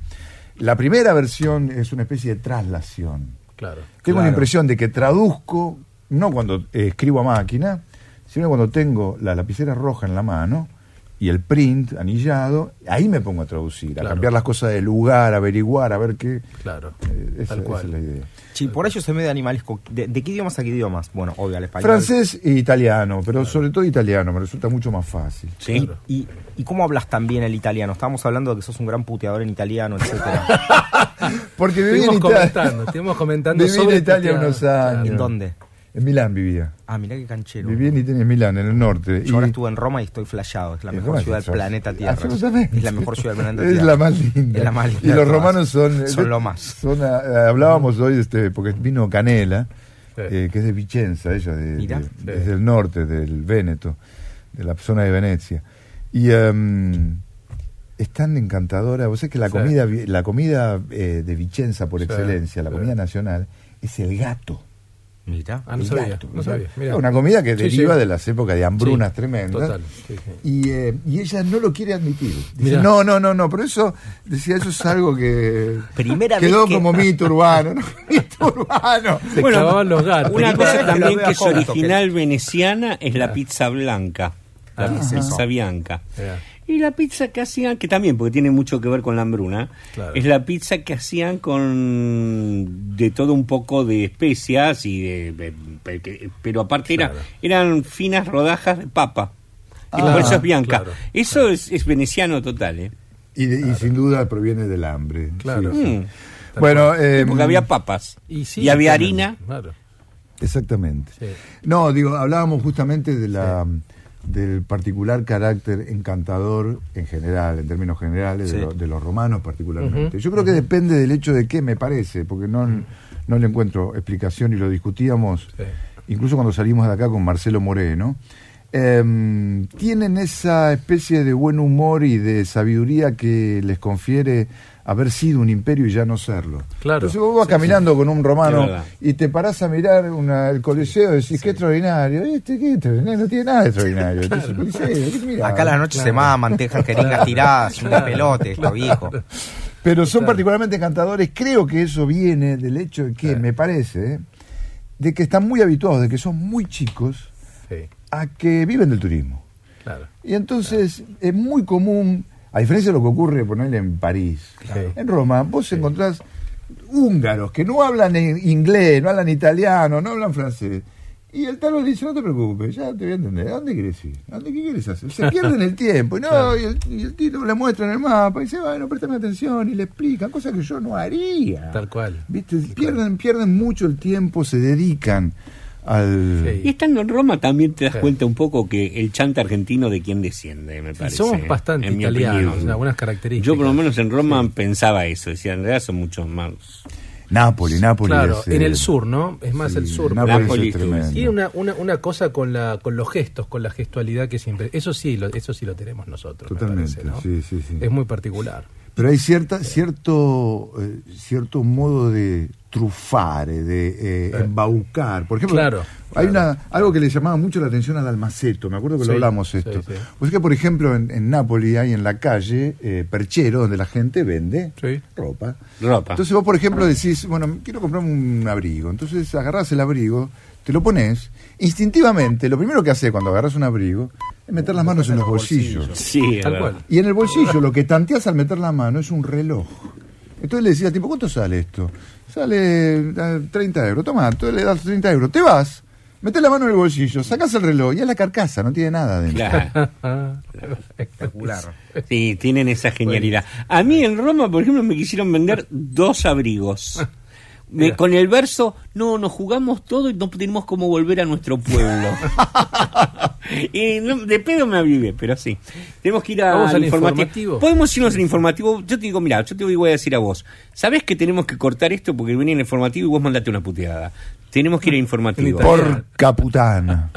la primera versión es una especie de traslación. Claro. Tengo la impresión de que traduzco, no cuando eh, escribo a máquina, sino cuando tengo la lapicera roja en la mano y el print anillado, ahí me pongo a traducir, a cambiar las cosas de lugar, a averiguar, a ver qué. Claro. Eh, esa, Tal esa cual. es la idea. Sí, por ello se medio animalesco. ¿De, de qué idiomas a qué idiomas? Bueno, obvio, al español. Francés e italiano, pero sobre todo italiano, me resulta mucho más fácil. Sí. Claro. ¿Y, ¿Y cómo hablas también el italiano? Estábamos hablando de que sos un gran puteador en italiano, etcétera. Porque viví en Estuvimos Italia. comentando, estuvimos comentando Viví sobre en Italia puteado. unos años. ¿En dónde? En Milán vivía. Ah, mirá qué canchero. Viví en, Italia, en Milán, en el norte. Yo ahora estuve en Roma y estoy flashado. Es la mejor Roma ciudad del planeta Tierra. Absolutamente. Es la mejor ciudad del planeta Es Tierra. la más linda. Es la más linda Y los romanos son. Son lo más. son, ah, hablábamos hoy, este, porque vino Canela, Sí. eh, que es de Vicenza, ella, de, de- es del norte, del Véneto, de la zona de Venecia. Y em, es tan encantadora. Vos sabés que la Sí. comida, la comida eh, de Vicenza por Sí, excelencia, la sí. comida nacional, es el gato. Mirá. Ah, no sabía, no sabía. Mirá. Una comida que Sí, deriva sí. de las épocas de hambrunas Sí, tremendas. Total. sí, sí. Y, eh, y ella no lo quiere admitir. Dice, no, no, no, no, pero eso, decía, eso es algo que Primera quedó vez que- como mito urbano, ¿no? mito urbano. Se clavaban los gatos. Una cosa también que es original veneciana es la pizza blanca. La Ah, pizza bianca. Y la pizza que hacían, que también, porque tiene mucho que ver con la hambruna, Claro. es la pizza que hacían con de todo un poco de especias y de, de- pero aparte era, eran finas rodajas de papa. Y Ah, por eso es bianca. claro, eso claro. Es, es veneciano total, ¿eh? Y, de- y sin duda proviene del hambre. Claro. sí, sí. Mm. Bueno, eh, porque había papas. Y, sí, había también, harina. Claro. exactamente. Sí. No, digo, hablábamos justamente de la del particular carácter encantador en general, en términos generales, de, lo- de los romanos particularmente. Yo creo que depende del hecho de qué me parece, porque no, no le encuentro explicación y lo discutíamos Sí. incluso cuando salimos de acá con Marcelo Moreno, em, tienen esa especie de buen humor y de sabiduría que les confiere haber sido un imperio y ya no serlo. Claro. Entonces vos vas caminando con un romano y te parás a mirar una- el coliseo y decís, qué extraordinario. Este, qué extraordinario, no tiene nada de extraordinario. Este es el coliseo. Acá a la noche se maman, te dejan jeringas tiradas, un despelote, está viejo. Pero son particularmente encantadores. Creo que eso viene del hecho de que, me parece, de que están muy habituados, de que son muy chicos Sí, a que viven del turismo. claro. Y entonces es muy común, a diferencia de lo que ocurre, ponerle en París, Claro. en Roma, vos encontrás húngaros que no hablan inglés, no hablan italiano, no hablan francés. Y el tal le dice, no te preocupes, ya te voy a entender. ¿A dónde quieres ir? ¿A dónde qué quieres hacer? Se pierden el tiempo. Y, no, Claro. y, el, y el tipo le muestra en el mapa y dice, bueno, préstame atención y le explican, cosas que yo no haría. Tal cual. ¿Viste? Pierden, pierden mucho el tiempo, se dedican al... Sí. Y estando en Roma también te das Sí. cuenta un poco que el chanta argentino de quién desciende, me parece. somos bastante En italianos, en algunas características. Yo por lo menos en Roma pensaba eso, decía, en realidad son muchos más. Nápoli, Nápoli. Claro, es, en el sur, ¿no? Es más sí, el sur. Nápoles. Tiene una, una, una cosa con la con los gestos, con la gestualidad que siempre. Eso sí, lo, eso sí lo tenemos nosotros. me Totalmente, parece, ¿no? sí, sí, sí. Es muy particular. Pero hay cierta, cierto, eh, cierto modo de trufare, de eh, embaucar. Por ejemplo, Claro, hay claro. una algo que le llamaba mucho la atención al almaceto. Me acuerdo que Sí, lo hablamos sí, esto. sí. Pues que, por ejemplo, en, en Nápoli hay en la calle eh, perchero donde la gente vende Sí. ropa. Ropa. Entonces vos, por ejemplo, decís, bueno, quiero comprarme un abrigo. Entonces agarrás el abrigo, te lo pones. Instintivamente, lo primero que haces cuando agarras un abrigo meter las manos en los bolsillos. sí, es Tal cual. Y en el bolsillo lo que tanteas al meter la mano es un reloj. Entonces le decía al tipo, ¿cuánto sale esto? Sale eh, 30 euros. Toma, entonces le das 30 euros. Te vas. Metés la mano en el bolsillo, sacás el reloj y es la carcasa, no tiene nada dentro. Claro. Espectacular. Sí, tienen esa genialidad. A mí en Roma, por ejemplo, me quisieron vender dos abrigos. Me- con el verso, no, nos jugamos todo y no tenemos cómo volver a nuestro pueblo. y no, de pedo me avivé, pero sí. Tenemos que ir a- Vamos al al informativo. informativo. Podemos irnos al informativo. Yo te digo, mira, yo te voy a decir a vos. ¿Sabés que tenemos que cortar esto porque venía en el informativo y vos mandate una puteada? Tenemos que ir al informativo. Por caputana.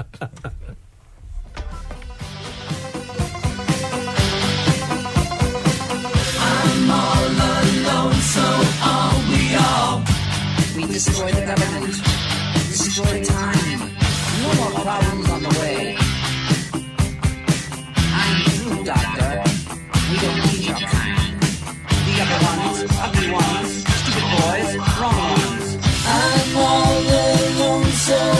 Destroy the government, destroy time. No more problems on the way. Ugly ones, stupid boys, wrong ones. I'm all alone, so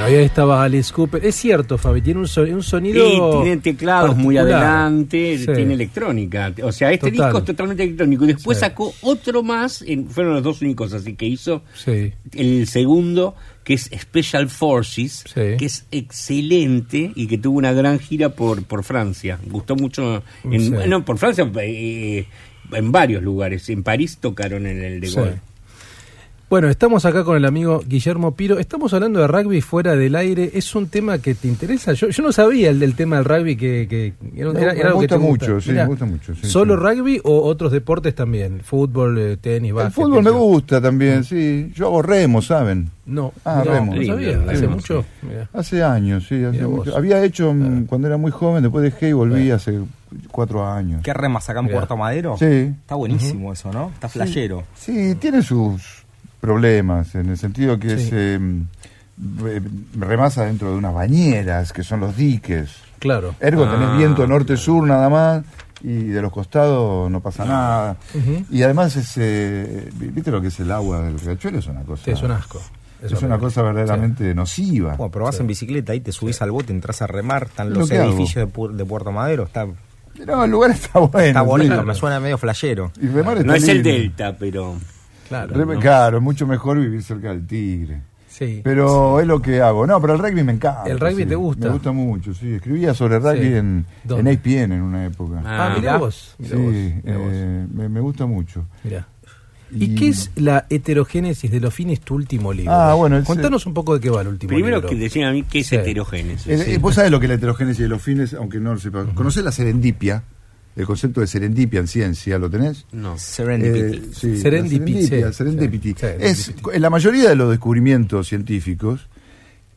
Bueno, y ahí estaba Alice Cooper. Es cierto, Fabi, tiene un, so- un sonido. Y tiene teclados muy adelante, Sí. tiene electrónica. O sea, este Total. disco es totalmente electrónico. Y después Sí. sacó otro más, en- fueron los dos únicos así que hizo. Sí. El segundo, que es Special Forces, Sí. que es excelente y que tuvo una gran gira por, por Francia. Gustó mucho. En, Sí. No, por Francia, eh, en varios lugares. En París tocaron en el de Sí. Bueno, estamos acá con el amigo Guillermo Piro. Estamos hablando de rugby fuera del aire. ¿Es un tema que te interesa? Yo, yo no sabía el del tema del rugby que, que era, Me- era me algo que gusta te mucho, sí, Mirá, me gusta mucho, sí, ¿Solo sí. rugby o otros deportes también? Fútbol, eh, tenis, El básquet. fútbol me gusta también, sí. Yo hago remo, ¿saben? No, Ah, no, remo. no sabía. Hace mucho. Mirá. Hace años, sí. Hace mucho. Había hecho mm, cuando era muy joven, después dejé y volví hace cuatro años. ¿Qué remas acá en Mirá. Puerto Madero? Sí. Está buenísimo eso, ¿no? Está flashero. Sí, tiene sus problemas, en el sentido que Sí. es eh, re- remasa dentro de unas bañeras, que son los diques. Claro. Ergo Ah, tenés viento norte-sur nada más, y de los costados no pasa nada. Ujú. Y además, es, eh, ¿viste lo que es el agua del riachuelo? Es una cosa... Sí, es un asco. Es una cosa verdaderamente nociva. Bueno, pero vas en bicicleta ahí, te subís al bote, entras a remar, están Es los lo edificios de, Pu- de Puerto Madero, está, No, el lugar está bueno. está bonito, sí. me suena medio. Y remar está No es el. Delta, pero. Claro. Re- Claro, es mucho mejor vivir cerca del tigre. Sí. Pero es lo que hago. No, pero el rugby me encanta. ¿El rugby sí. te gusta? Me gusta mucho, sí. Escribía sobre rugby Sí. en, ¿Dónde? en APN en una época. Ah, Ah, mira mirá. vos. sí, Mirá vos, mirá vos. eh, me, me gusta mucho. Mirá. ¿Y qué es la heterogénesis de los fines, tu último libro? Ah, bueno, Contanos un poco de qué va el último Primero libro. que decían a mí que es Sí. heterogénesis. Eh, eh, Vos sabés lo que es la heterogénesis de los fines, aunque no lo sepas. ¿Conocés la serendipia? El concepto de serendipia en ciencia, ¿lo tenés? No. Serendipity. Eh, sí, Serendipity, serendipia, sí, serendipity. sí, Es, en la mayoría de los descubrimientos científicos,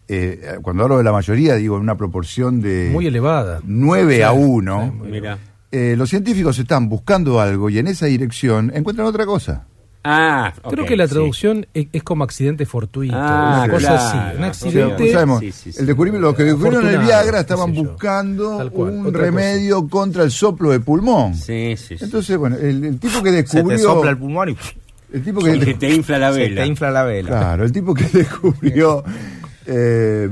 eh, cuando hablo de la mayoría, digo en una proporción de Muy elevada. 9 Sí, a sí, 1, muy Mira. eh, los científicos están buscando algo y en esa dirección encuentran otra cosa. Ah, Creo que la sí. traducción es, es como accidente fortuito, Ah, una cosa claro. así, un O sea, accidente. sabemos, Sí, sí, sí. el descubrimiento, los que descubrieron el Viagra estaban buscando cual, un remedio contra el soplo de pulmón. Sí, sí, sí. Entonces, bueno, el, el tipo que Se te descubrió... sopla el pulmón y el tipo que, Y que te infla la se vela. te infla la vela. Claro, el tipo que descubrió... eh,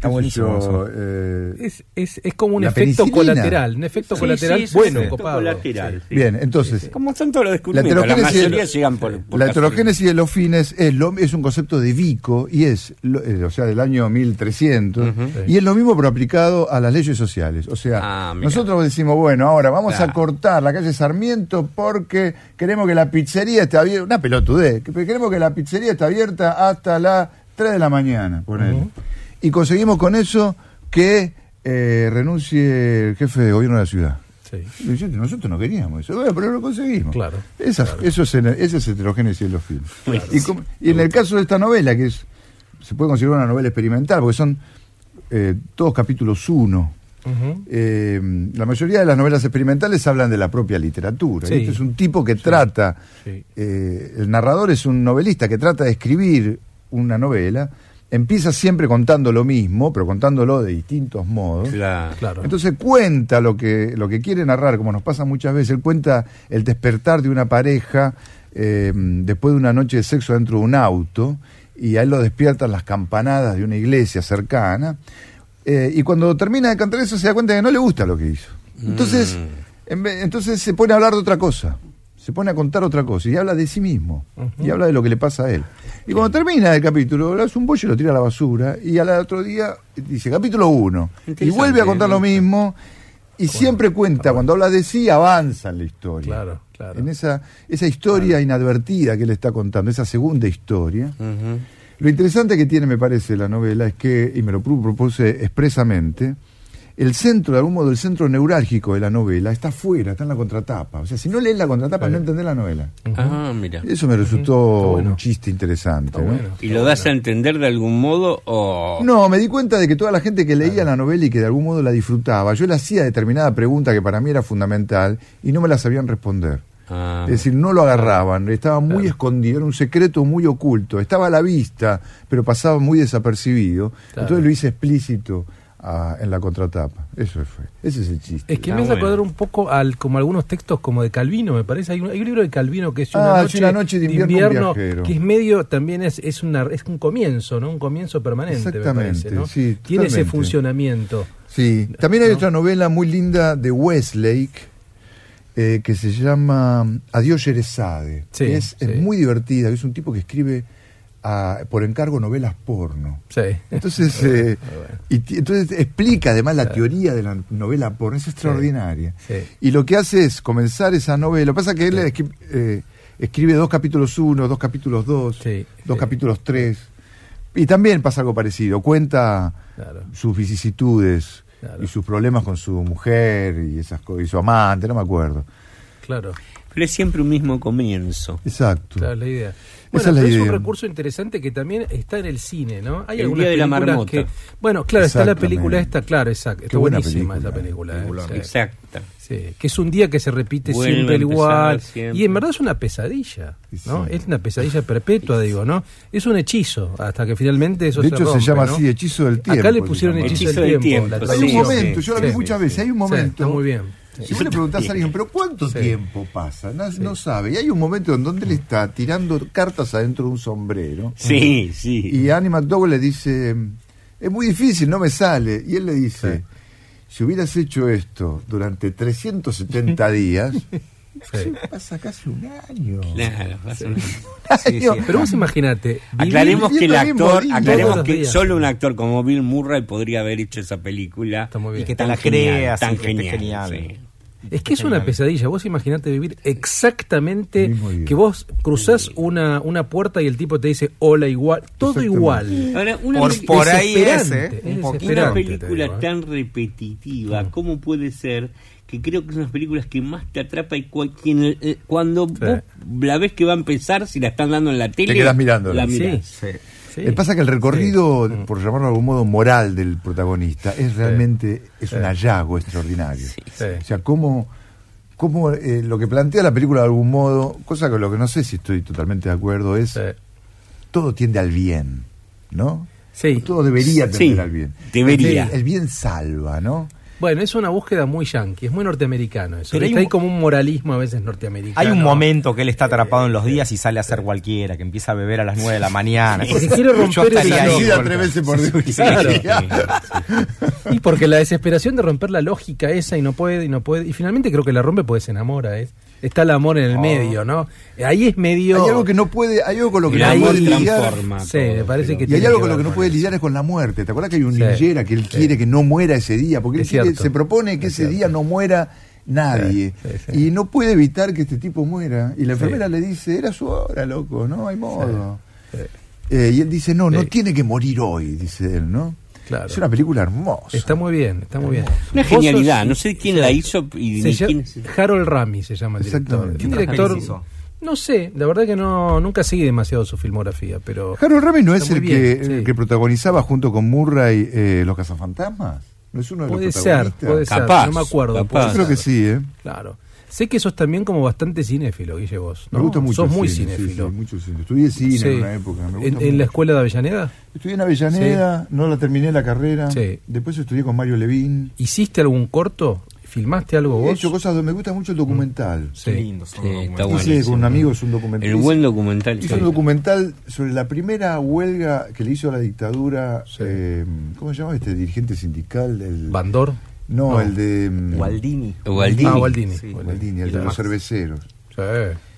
sé buenísimo yo, eh, Es, es, es como un La efecto penicilina. colateral, un efecto Sí, colateral sí, es bueno, un efecto copado. colateral, sí. Bien, entonces, Como son todos los la descubrimientos, la, heterogénesis, mayoría llegan por, por la heterogénesis de los fines es, lo, es un concepto de Vico y es, lo- eh, o sea, del año 1300, Ujú. y es lo mismo pero aplicado a las leyes sociales. O sea, Ah, nosotros decimos, bueno, ahora vamos Claro. a cortar la calle Sarmiento porque queremos que la pizzería esté abierta, una pelotudez, que queremos que la pizzería esté abierta hasta las 3 de la mañana, ponele. Y conseguimos con eso que eh, renuncie el jefe de gobierno de la ciudad. Sí. Nosotros no queríamos eso, bueno, pero lo conseguimos. Claro, Esa, claro. Eso es, esa es heterogénesis de los filmes. Y, en el caso de esta novela, que es se puede considerar una novela experimental, porque son eh, todos capítulos uno. Eh, la mayoría de las novelas experimentales hablan de la propia literatura. Sí. Este es un tipo que trata, eh, el narrador es un novelista que trata de escribir una novela, empieza siempre contando lo mismo, pero contándolo de distintos modos. Claro. Claro. Entonces cuenta lo que, lo que quiere narrar, como nos pasa muchas veces, él cuenta el despertar de una pareja eh, después de una noche de sexo dentro de un auto, y a él lo despiertan las campanadas de una iglesia cercana, eh, y cuando termina de cantar eso se da cuenta que no le gusta lo que hizo. Entonces, en vez- entonces se pone a hablar de otra cosa, se pone a contar otra cosa, y habla de sí mismo, y habla de lo que le pasa a él. Y cuando termina el capítulo, hace un bollo y lo tira a la basura, y al otro día dice, capítulo 1, y vuelve a contar lo mismo, y siempre cuenta, cuando habla de sí, avanza en la historia. Claro, claro. En esa, esa historia inadvertida que él está contando, esa segunda historia. Lo interesante que tiene, me parece, la novela es que, y me lo pro- propuse expresamente, el centro, de algún modo, el centro neurálgico de la novela está fuera, está en la contratapa. O sea, si no lees la contratapa, no entendés la novela. Ah, mira. Eso me resultó bueno. un chiste interesante. Está ¿no? bueno. ¿Y lo das a entender de algún modo o...? No, me di cuenta de que toda la gente que leía la novela y que de algún modo la disfrutaba, yo le hacía determinada pregunta que para mí era fundamental y no me la sabían responder. Ah, Es decir, no lo agarraban, estaba muy escondido, era un secreto muy oculto, estaba a la vista, pero pasaba muy desapercibido. Claro. Entonces lo hice explícito ah, en la contratapa. Eso fue, ese es el chiste. Es que Ah, me hace bueno. acordar un poco al como algunos textos como de Calvino, me parece. Hay un, hay un libro de Calvino que es Ah, una, sí, noche, Una noche de invierno, que es medio también es, es una es un comienzo, ¿no? Un comienzo permanente, me Exactamente, parece, ¿no? sí, Tiene ese funcionamiento. Sí, también hay ¿no? otra novela muy linda de Westlake eh, que se llama Adiós Yerezade. Sí, es, es muy divertida, es un tipo que escribe por encargo novelas porno. Sí. Entonces, eh, y entonces explica además la teoría de la novela porno, es extraordinaria. Sí. Y lo que hace es comenzar esa novela. Lo que pasa es que él escri- eh, escribe dos capítulos uno, dos capítulos dos, dos capítulos tres. Y también pasa algo parecido. Cuenta Claro. sus vicisitudes Claro. y sus problemas con su mujer y esas y su amante, no me acuerdo. Claro. Pero es siempre un mismo comienzo. Exacto. Claro, la idea. Esa Bueno, es la pero es un idea. recurso interesante que también está en el cine, ¿no? Hay El algunas Día de la Marmota. que bueno, claro, está la película esta, claro, exacto, está Qué buena buenísima película, esa película, ¿eh? peliculón. Sí. Exacta. Sí, que es un día que se repite Vuelve siempre igual. siempre. Y en verdad es una pesadilla, ¿no? Sí. Es una pesadilla perpetua, digo, ¿no? Es un hechizo, hasta que finalmente eso De se hecho, se rompe, llama ¿no? así, hechizo del tiempo. Acá le pusieron hechizo, Hechizo del tiempo. tiempo, la Hay un momento, sí, yo la vi sí, muchas sí, veces, hay un sí, momento. está muy bien. Si vos le preguntás a alguien, pero ¿cuánto Sí. tiempo pasa? No, no sabe. Y hay un momento en donde él está tirando cartas adentro de un sombrero. Sí, sí. Y Annie McDowell le dice, es muy difícil, no me sale. Y él le dice, Sí. si hubieras hecho esto durante 370 días, Sí. pasa casi un año. Claro, vas a- Un Sí, sí. año. Pero vos imaginate, vivir- Aclaremos que el actor, aclaremos que solo un actor como Bill Murray podría haber hecho esa película. Y que te Tan la genial, creas, tan genial, genial. Es que es una pesadilla. Vos imaginate vivir exactamente que vos cruzás una, una puerta y el tipo te dice hola igual, todo igual. Ahora, una, Por- por ahí es, ¿eh? es Un poquito. una te película digo, ¿eh? tan repetitiva, ¿cómo puede ser? Que creo que es una de las películas que más te atrapa y cua- quien, eh, cuando vos la ves que va a empezar, si la están dando en la tele, quedás mirándola. la mirás. Sí. Sí. Me pasa que el recorrido, Sí. por llamarlo de algún modo, moral del protagonista es realmente es un hallazgo extraordinario. Sí. O sea, cómo, cómo eh, lo que plantea la película de algún modo, cosa con lo que no sé si estoy totalmente de acuerdo, es Sí. todo tiende al bien, ¿no? Sí. Todo debería tender Sí, al bien. debería. El, el bien salva, ¿no? Bueno, es una búsqueda muy yankee, es muy norteamericano eso. Pero hay como un moralismo a veces norteamericano. Hay un momento que él está atrapado en los días y sale a hacer cualquiera, que empieza a beber a las 9 de la mañana. Porque quiere romper esa con- tres veces por día. Claro. Y porque la desesperación de romper la lógica esa y no puede, y no puede, y finalmente creo que la rompe porque se enamora, ¿eh? Está el amor en el medio, ¿no? Ahí es medio... Hay algo que no puede, hay algo con lo que no puede lidiar. transforma. Sí, todo, me parece pero- que Y hay algo con lo que no puede lidiar es con la muerte. ¿Te acuerdas que hay un Sí, ninjera que él sí. quiere que no muera ese día? Porque él quiere- se propone que Es ese cierto. día no muera nadie. Sí, sí, sí. Y no puede evitar que este tipo muera. Y la enfermera le dice, era su hora, loco, no hay modo. Eh, y él dice, no, no tiene que morir hoy, dice él, ¿no? Claro. Es una película hermosa. Está muy bien, está muy bien. Una genialidad, sos- no sé quién la hizo y Se quién. Harold Rami se llama el director. Exactamente. Un ¿Qué otras director, hizo? no sé, la verdad que no nunca seguí demasiado su filmografía, pero Harold Ramis no es el que, bien, sí. el que protagonizaba junto con Murray eh, Los Cazafantasmas. ¿No es uno de Puede los ser, protagonistas? puede ser, Capaz, no me acuerdo. capaz. Yo creo ser. que sí, ¿eh? Claro. Sé que sos también como bastante cinéfilo, Guille, vos. ¿no? Me gusta mucho. Sos muy cine, sí, cinéfilo. sí, mucho cine. Estudié cine Sí. en una época. Me gusta ¿En, la escuela de Avellaneda? Estudié en Avellaneda, no la terminé la carrera. Sí. Después estudié con Mario Levín. ¿Hiciste algún corto? ¿Filmaste algo He vos? hecho cosas donde me gusta mucho el documental. Sí. Qué lindo Sí, está documentales. Hice con amigos un documental. El buen documental. Hice sí. un documental sobre la primera huelga que le hizo a la dictadura. Sí. eh, ¿Cómo se llama este dirigente sindical? El, ¿Bandor? No, No. el de. mm, Gualdini. Gualdini. Ah, Gualdini. Sí. Gualdini, el de los más- cerveceros. Sí.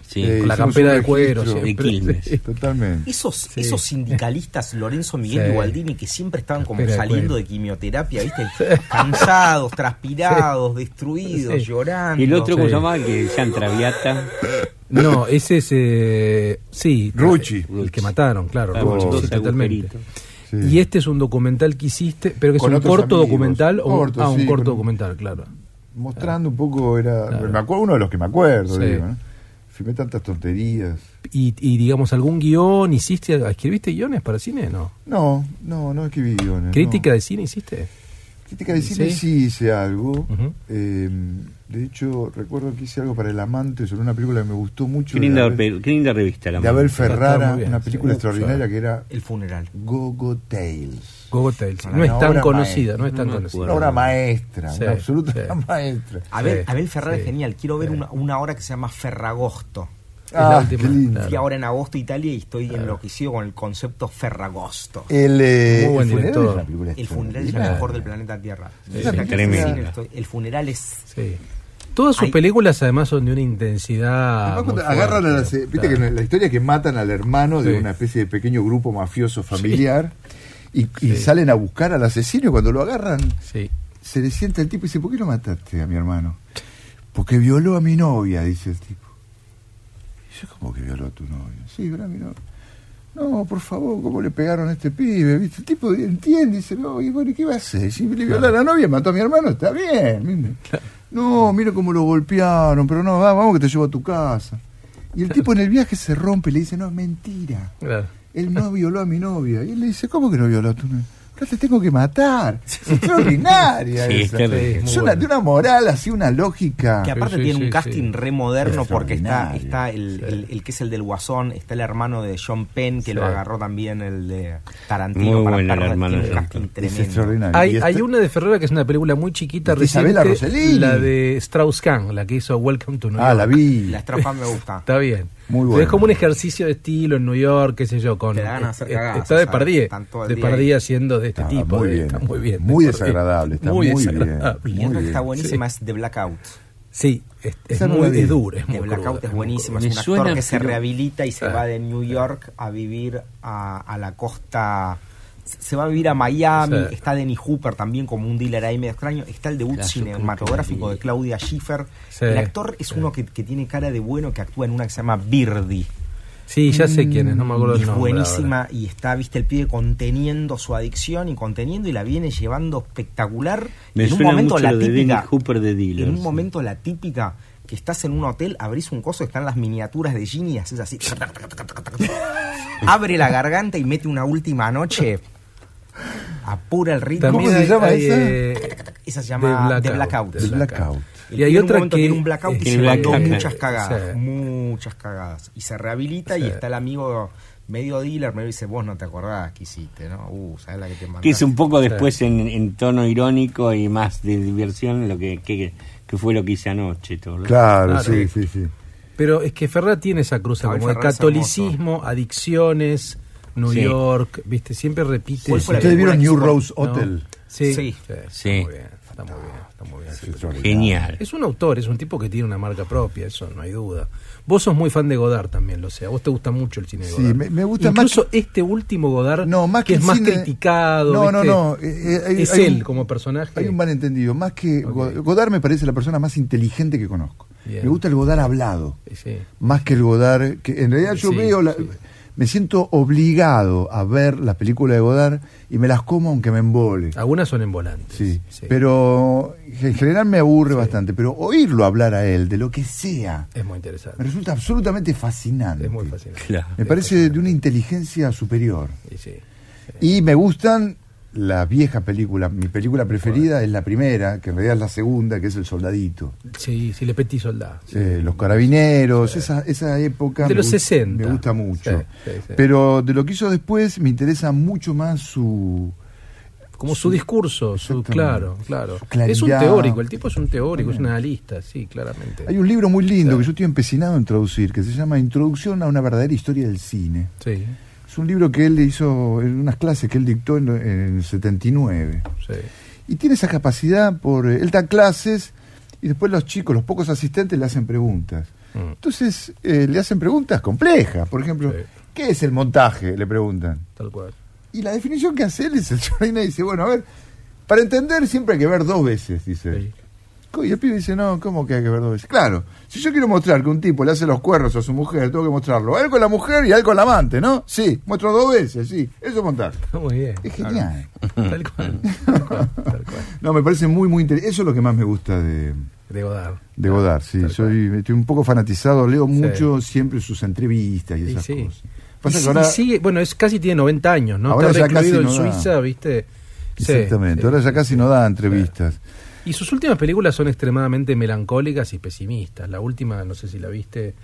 Sí. Eh, Con la campera de cuero. De Quilmes. Sí. Totalmente. Esos, esos sindicalistas, Lorenzo Miguel Sí. y Gualdini, que siempre estaban como Espera, saliendo de quimioterapia, ¿viste? Cansados, transpirados, destruidos, Sí. llorando. Y el otro, ¿cómo se llamaba? Que Jean Traviata. No, ese es. eh, sí. Rucci. El que mataron, claro. Ah, Rucci, totalmente. Sí. Y este es un documental que hiciste, pero que es un corto amigos. documental o un- Corto, ah, un sí, corto con- documental, claro. Mostrando un poco, era. Claro. Me acuerdo, uno de los que me acuerdo, Sí. Filmé tantas tonterías. Y, y digamos, algún guion hiciste, escribiste guiones para cine, no. No, no, no escribí guiones. Crítica no. de cine hiciste. Crítica de cine Sí. sí, hice algo. Eh, de hecho, recuerdo que hice algo para El Amante sobre una película que me gustó mucho. Qué linda, de Abel, qué linda revista la de Abel Ferrara, bien, una película extraordinaria que era El funeral. Gogo Tales. Gogo Tales. Una No es tan conocida, no es tan No conocida. Una obra maestra, Sí, una absoluta sí. maestra. Abel, Ferrara sí. es genial. Quiero ver Sí. una, una obra que se llama Ferragosto. Es la Ah, última, qué lindo. claro. Fui ahora en agosto a Italia y estoy enloquecido con el concepto Ferragosto. El, eh, Muy buen el funeral es una película El funeral es la extraordinaria. mejor del planeta Tierra. Sí, sí, el cine estoy- El funeral es Sí. Todas sus películas además son de una intensidad. Además, agarran a viste que claro. la historia que matan al hermano de una especie de pequeño grupo mafioso familiar y, y Sí. salen a buscar al asesino y cuando lo agarran Sí. se le sienta el tipo y dice, ¿por qué lo mataste a mi hermano? Porque violó a mi novia, dice el tipo. ¿Cómo que violó a tu novia? Sí, violó a mi novia. No, por favor, ¿cómo le pegaron a este pibe? ¿Viste? El tipo entiende, dice, no, y bueno, ¿y ¿qué va a hacer? Si le violó a la novia, mató a mi hermano, está bien. No, mira cómo lo golpearon, pero no, va, vamos que te llevo a tu casa. Y el tipo en el viaje se rompe y le dice, no, es mentira. Claro. Él no violó a mi novia. Y él le dice, ¿cómo que no violó a tu novia? Ahora te tengo que matar. Es extraordinaria Sí, esa. es una, de una moral, así una lógica. Que aparte sí, tiene sí, un casting sí. re moderno porque está, está el, el- el que es el del Guasón, está el hermano de John Penn, que Sí. lo agarró también el de Tarantino Muy para buena hermano tiene de un John. Es tremendo. extraordinario. Hay, hay una de Ferrera que es una película muy chiquita, reciente, Rossellini. la de Strauss-Kahn, la que hizo Welcome to New Ah, York. la vi. La estrofa me gusta. Está bien. Muy buena. Es como un ejercicio de estilo en New York, qué sé yo, con Te dan a hacer eh, cagadas, está de el de día Pardier haciendo de este Está tipo, muy de- bien. está muy bien. Muy de desagradable, está muy bien. desagradable. Muy que está buenísima Sí. es The Blackout. Sí, es, muy es dura, es The muy Blackout cruda, es. Me Es un actor que se rehabilita y se Claro. va de New York a vivir a, a la costa. Se va a vivir a Miami. Sí. Está Denny Hooper también como un dealer ahí medio extraño. Está el debut cinematográfico de Claudia Schiffer. Sí, el actor es sí. uno que, que tiene cara de bueno que actúa en una que se llama Birdie. Sí, ya sé quién es, no me acuerdo Y el es nombre. buenísima ahora. y está, viste, el pibe conteniendo su adicción y conteniendo y la viene llevando espectacular. Me en un momento mucho la de típica, Hooper de Dealer. en un momento la típica que estás en un hotel, abrís un coso, están las miniaturas de Ginny y haces así. abre la garganta y mete una última noche. Apura el ritmo. ¿Cómo se llama hay, esa? eh, Esa se llama The Blackout. The Blackout. Y hay otra momento que tiene un blackout y se mandó muchas cagadas, Sí. muchas cagadas. Y se rehabilita y está el amigo medio dealer, me dice, vos no te acordás que hiciste, ¿no? Uh, ¿sabes la que te mandaste? Que es un poco después en, en tono irónico y más de diversión lo que, que, que fue lo que hice anoche. Todo, ¿no? Claro, Claro. sí, sí, sí. Pero es que Ferrer tiene esa cruza Ay, como de catolicismo, adicciones, New Sí. York, viste, siempre repite. ¿Cuál fue la ese- ¿Ustedes vieron New que se Rose ¿no? Hotel? Sí, Sí. sí, Sí. Está muy bien, está muy bien, está muy bien. Es extraordinario. Genial. Es un autor, es un tipo que tiene una marca propia, eso no hay duda. Vos sos muy fan de Godard también, lo sé. A vos te gusta mucho el cine de Sí, Godard. me- me gusta más Incluso este último Godard, No, más que que es más cine- criticado. No, no, ¿viste? no. eh, eh, hay- es hay él un- como personaje. Hay un malentendido. Más que Godard me parece la persona más inteligente que conozco. Bien. Me gusta el Godard hablado. Sí. Más que el Godard. que En realidad yo Sí, veo. la- sí. Me siento obligado a ver las películas de Godard y me las como aunque me embole. Algunas son envolantes. Sí, pero en general me aburre bastante. Pero oírlo hablar a él de lo que sea Es muy me interesante. resulta absolutamente fascinante. Es muy fascinante. Claro. Me parece de una inteligencia superior. Sí, sí. Y me gustan la vieja película. Mi película preferida es la primera, que en realidad es la segunda, que es El Soldadito. Sí, sí, Le Petit Soldat. sí. Eh, los carabineros, esa, esa época. De me los gust- 60. Me gusta mucho. Sí. Pero de lo que hizo después me interesa mucho más su. Como su discurso, su, claro, claro. Su. Es un teórico, el tipo es un teórico, es un analista, sí, claramente. Hay un libro muy lindo que yo estoy empecinado en traducir, que se llama Introducción a una verdadera historia del cine. Sí, Es un libro que él hizo en unas clases que él dictó en, en el 79. sí. Y tiene esa capacidad por... eh, Él da clases y después los chicos, los pocos asistentes le hacen preguntas. Mm. Entonces eh, le hacen preguntas complejas. Por ejemplo, Sí. ¿qué es el montaje? Le preguntan. Tal cual. Y la definición que hace él es el Chorina dice, bueno, a ver, para entender siempre hay que ver dos veces, dice. Sí. Y el pibe dice, no, ¿cómo que hay que ver dos veces? Claro, si yo quiero mostrar que un tipo le hace los cuernos a su mujer, tengo que mostrarlo él con la mujer y él con la amante, ¿no? Sí, muestro dos veces, sí, eso es montaje. Muy bien. Es genial. Tal cual, tal cual, tal cual. No, me parece muy, muy interesante. Eso es lo que más me gusta de, De Godard. de Godard, sí. Soy, estoy un poco fanatizado, leo mucho siempre sus entrevistas y Y esas sí. cosas. Y, Pasa que sí- ahora- y sigue, bueno, es casi tiene 90 años, ¿no? Ahora Está ya casi recluido en no da. Suiza, ¿viste? Exactamente, ahora ya casi no da entrevistas. Y sus últimas películas son extremadamente melancólicas y pesimistas. La última, no sé si la viste,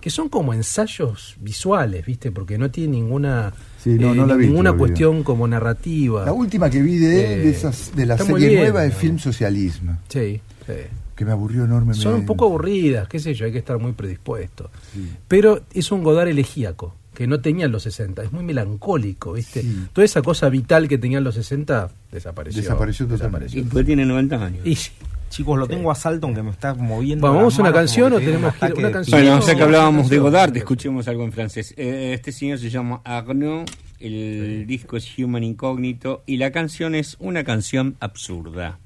que son como ensayos visuales, ¿viste? Porque no tiene ninguna Sí, no, eh, no la vi ninguna cuestión como narrativa. La última que vi de él, Eh, de, esas, de la serie bien, nueva, es ¿no? Film Socialismo, Sí, sí. que me aburrió enormemente. Son un poco aburridas, qué sé yo, hay que estar muy predispuesto. Pero es un Godard elegíaco, que no tenía en los 60, es muy melancólico, ¿viste? Sí. Toda esa cosa vital que tenía en los 60 desapareció. Desapareció totalmente. Y tiene 90 años. Y. Chicos, lo tengo a salto aunque me está moviendo. Vamos, las ¿vamos a una canción o que tenemos un que una canción? Bueno, ya que no, hablábamos de. Godard, escuchemos algo en francés. Eh, Este señor se llama Arnaud, el disco es Human Incógnito y la canción es una canción absurda.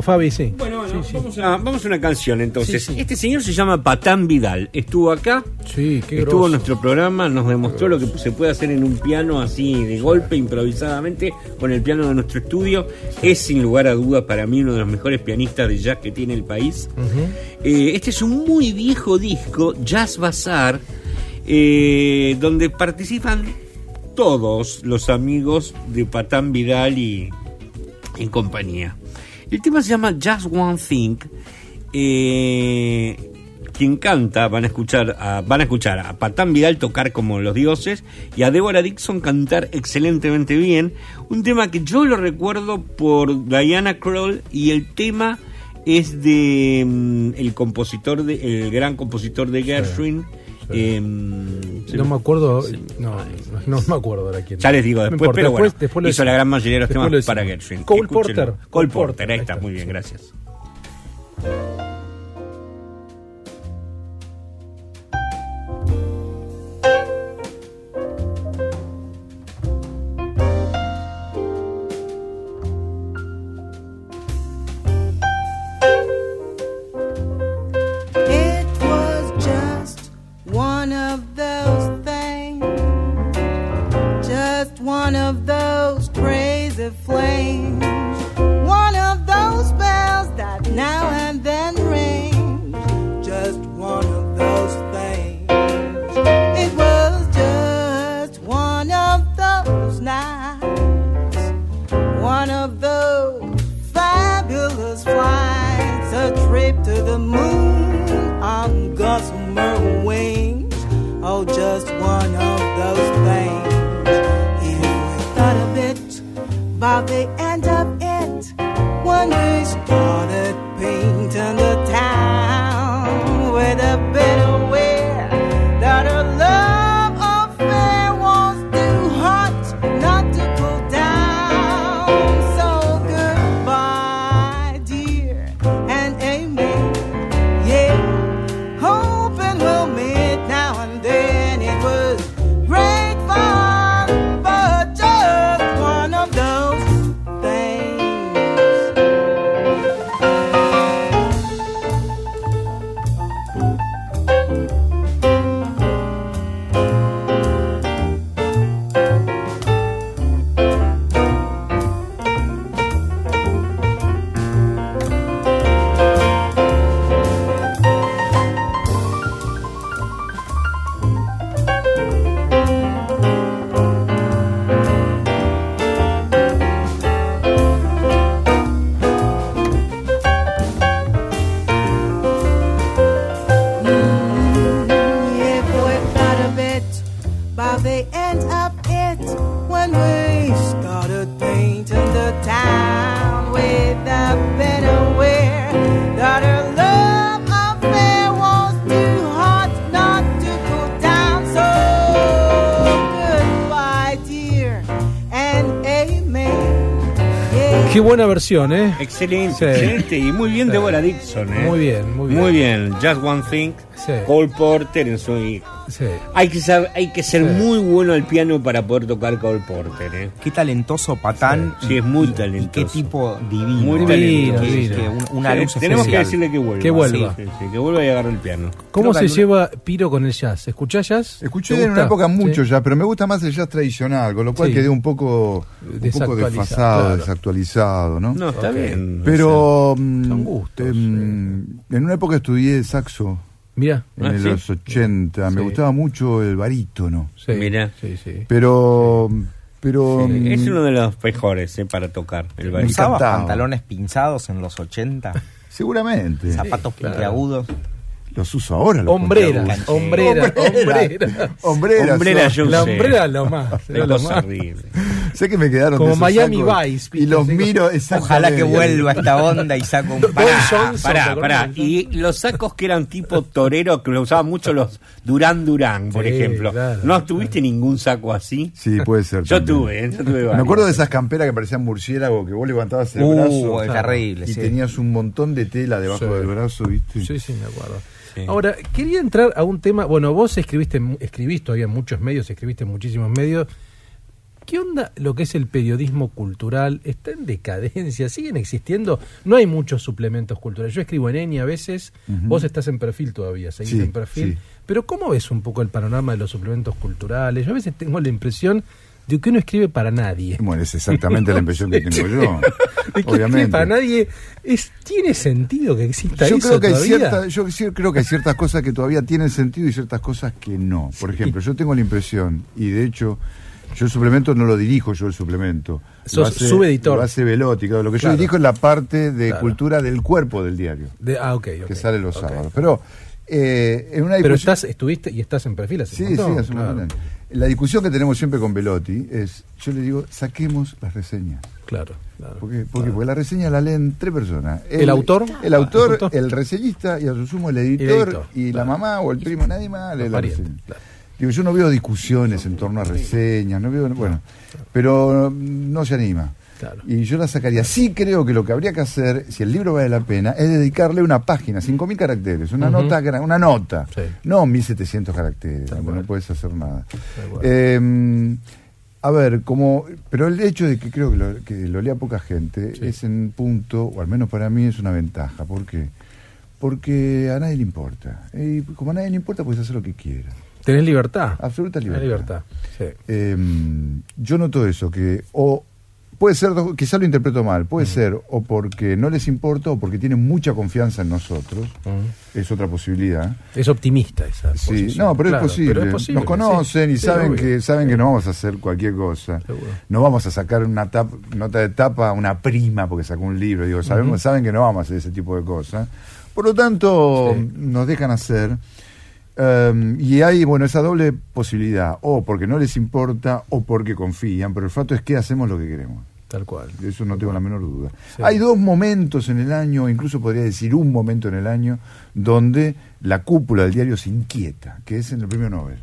Vamos, Fabi, sí. Bueno, bueno, Sí, sí. Vamos, a, vamos a una canción entonces. Sí. Este señor se llama Patán Vidal. Estuvo acá, Sí, qué estuvo grosso. en nuestro programa, nos demostró lo que se puede hacer en un piano así de golpe, improvisadamente, con el piano de nuestro estudio. Es sin lugar a dudas para mí uno de los mejores pianistas de jazz que tiene el país. Eh, este es un muy viejo disco, Jazz Bazaar, eh, donde participan todos los amigos de Patán Vidal y en compañía. El tema se llama Just One Thing. Eh, quien canta van a escuchar a, van a escuchar a Patán Vidal tocar como los dioses y a Deborah Dixon cantar excelentemente bien. Un tema que yo lo recuerdo por Diana Kroll y el tema es de mm, el compositor de el gran compositor de Gershwin. Se No me- acuerdo, no, no, no me acuerdo ahora quién. ya les digo No después, importa, pero bueno, después- después lo hizo la gran mayoría de los Después temas lo para Gershwin. Cole. Porter. Cole Porter, ahí está, muy bien, sí. gracias. Buena versión, ¿eh? Excelente, Sí. excelente. Y muy bien Deborah Dixon, ¿eh? Muy bien, muy bien. Muy bien. Just One Thing. Sí. Cole Porter en su. Sí. Hay que, saber, hay que ser Sí. muy bueno al piano para poder tocar Cole Porter, ¿eh? Qué talentoso Patán. Sí, es muy y- talentoso. Y qué tipo divino. Muy ¿eh? Que- divino. que un- una Sí, luz Tenemos que decirle que vuelva. Que vuelva. Sí, sí, sí, que vuelva y agarre el piano. ¿Cómo Creo se que lleva Piro con el jazz? ¿Escuchás jazz? Escuché ¿Te en una época mucho Sí. ya, pero me gusta más el jazz tradicional, con lo cual Sí. quedé un poco, un poco Desactualizado, desfasado, claro. desactualizado, ¿no? No, está bien. Pero mm, Son gustos, em, en una época estudié saxo Mira. en Ah, ¿sí? los 80, me Sí. gustaba mucho el barítono, Sí. Mira. Sí, sí. pero pero Sí, mm, es uno de los mejores eh, para tocar el Me baile. ¿Usabas encantaba. pantalones pinzados en los 80? seguramente Zapatos claro. puntiagudos. los uso ahora los Hombrera, puntiagudos. hombrera, hombrera. Hombreras Hombrera son. yo La hombrera lo más. Era lo más. horrible. sé que me quedaron Como de Miami sacos Vice, y los miro Ojalá que vuelva esta onda y saco un Boy par. Johnson, ¿te Pará, acordás? pará. Y los sacos que eran tipo torero, que lo usaban mucho los Durán Durán, por Sí, ejemplo. claro, ¿No tuviste ningún saco así? Sí, puede ser. Yo también. tuve, ¿eh? yo tuve Me varios. acuerdo de esas camperas que parecían murciélago, que vos levantabas el Uh, brazo es terrible, y sí. tenías un montón de tela debajo Sí. del brazo, ¿viste? Sí, sí, me acuerdo. Sí. Ahora, quería entrar a un tema. Bueno, vos escribiste, escribís todavía en muchos medios, escribiste en muchísimos medios. ¿Qué onda lo que es el periodismo cultural? ¿Está en decadencia? ¿Siguen existiendo? No hay muchos suplementos culturales. Yo escribo en ENI a veces, Ujú. vos estás en perfil todavía, seguís Sí, en perfil. sí. Pero ¿cómo ves un poco el panorama de los suplementos culturales? Yo a veces tengo la impresión de que uno escribe para nadie. Bueno, es exactamente la impresión que tengo yo. De que escribe Obviamente. para nadie. Es, ¿Tiene sentido que exista Yo eso creo que hay cierta, yo creo que hay ciertas cosas que todavía tienen sentido y ciertas cosas que no. Por ejemplo, yo tengo la impresión, y de hecho, yo el suplemento no lo dirijo yo el suplemento. Sos hace, subeditor. Lo hace Velotti, claro. Lo que Claro. yo dirijo es la parte de Claro. cultura del cuerpo del diario, De- ah, ok, ok. que sale los sábados. Pero eh, en una Pero discusión- estás, estuviste y estás en perfil hace Sí, un sí, hace un claro. montón. La discusión que tenemos siempre con Velotti es, yo le digo, saquemos las reseñas. Claro, claro. ¿Por qué? Porque, porque la reseña la leen tres personas. ¿El autor? El autor, ¿El autor? el reseñista y a su sumo el editor, editor, y la claro. mamá o el primo, nadie más lee la reseña. Digo, yo no veo discusiones en torno a reseñas, no veo, bueno, pero no se anima. Claro. Y yo la sacaría. Sí creo que lo que habría que hacer, si el libro vale la pena, es dedicarle una página, 5.000 caracteres, una Ujú. nota, gra- una nota, Sí. no 1.700 caracteres, no puedes hacer nada. Eh, a ver, como, pero el hecho de que creo que lo, que lo lea poca gente Sí. es en punto, o al menos para mí es una ventaja. ¿Por qué? Porque a nadie le importa. Y como a nadie le importa, puedes hacer lo que quieras. Tenés libertad. Absoluta Tenés libertad. Sí. Eh, yo noto eso, que o puede ser, quizá lo interpreto mal, puede ser o porque no les importa o porque tienen mucha confianza en nosotros, es otra posibilidad. Es optimista esa Sí, posición. no, pero, Claro, es posible. pero es posible, Nos conocen sí. y Sí, saben obvio. que saben que no vamos a hacer cualquier cosa. Seguro. No vamos a sacar una tap- nota de tapa a una prima porque sacó un libro. Digo, sabemos, saben que no vamos a hacer ese tipo de cosas. Por lo tanto, nos dejan hacer. Um, y hay, bueno, esa doble posibilidad, o porque no les importa o porque confían, pero el fato es que hacemos lo que queremos. Tal cual. De eso no tengo la menor duda. Sí. Hay dos momentos en el año, incluso podría decir un momento en el año, donde la cúpula del diario se inquieta, que es en el premio Nobel.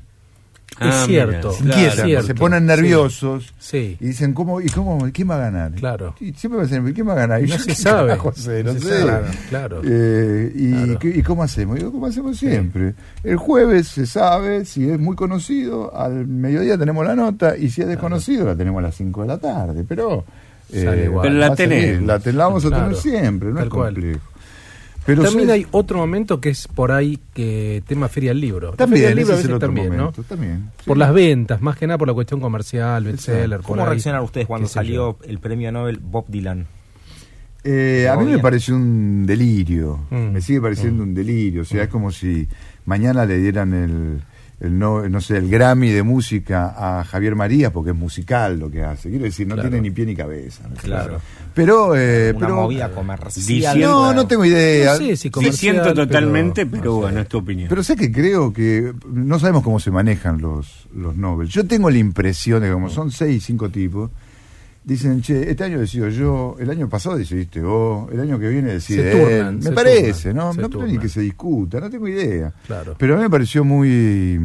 Es Ah, cierto. mira, Se inquietan, Claro, cierto. se ponen nerviosos Sí. y dicen, ¿cómo, y cómo, ¿quién va a ganar? Claro. Y siempre me dicen, ¿quién va a ganar? Y No yo, se ¿qué sabe. carajo sé? No, No se sé. sabe, claro. Eh, y, Claro. ¿qué- ¿Y cómo hacemos? Digo, ¿cómo hacemos siempre? El jueves se sabe, si es muy conocido, al mediodía tenemos la nota, y si es desconocido, la tenemos a las 5 de la tarde. Pero, eh, Sale igual. Pero la tenemos. La, ten- la vamos a Claro. tener siempre, no Tal es cual. Pero también sí- hay otro momento que es por ahí que tema Feria del Libro. También, Feria del Libro a ese es el veces otro también, momento, ¿no? también, sí. Por las ventas, más que nada por la cuestión comercial, bestseller, por ¿Cómo ahí. reaccionaron ustedes cuando salió el premio Nobel Bob Dylan? Eh, a mí me pareció un delirio, Mm. me sigue pareciendo un delirio, o sea, es como si mañana le dieran el, el no, no sé, el Grammy de música a Javier Marías porque es musical lo que hace. Quiero decir, no Claro. tiene ni pie ni cabeza. ¿no? Claro. Pero, eh, Una pero movida comercial. Diciendo- no, no tengo idea. No sé si pero- totalmente, pero, bueno, es tu opinión. Pero sé que creo que no sabemos cómo se manejan los, los Nobel. Yo tengo la impresión de que como son seis, cinco tipos, dicen, che, este año decido yo, el año pasado decidiste vos, el año que viene decide Se turnan, él. Me se parece, turnan, ¿no? No creo ni que se discuta, no tengo idea. Claro. Pero a mí me pareció muy...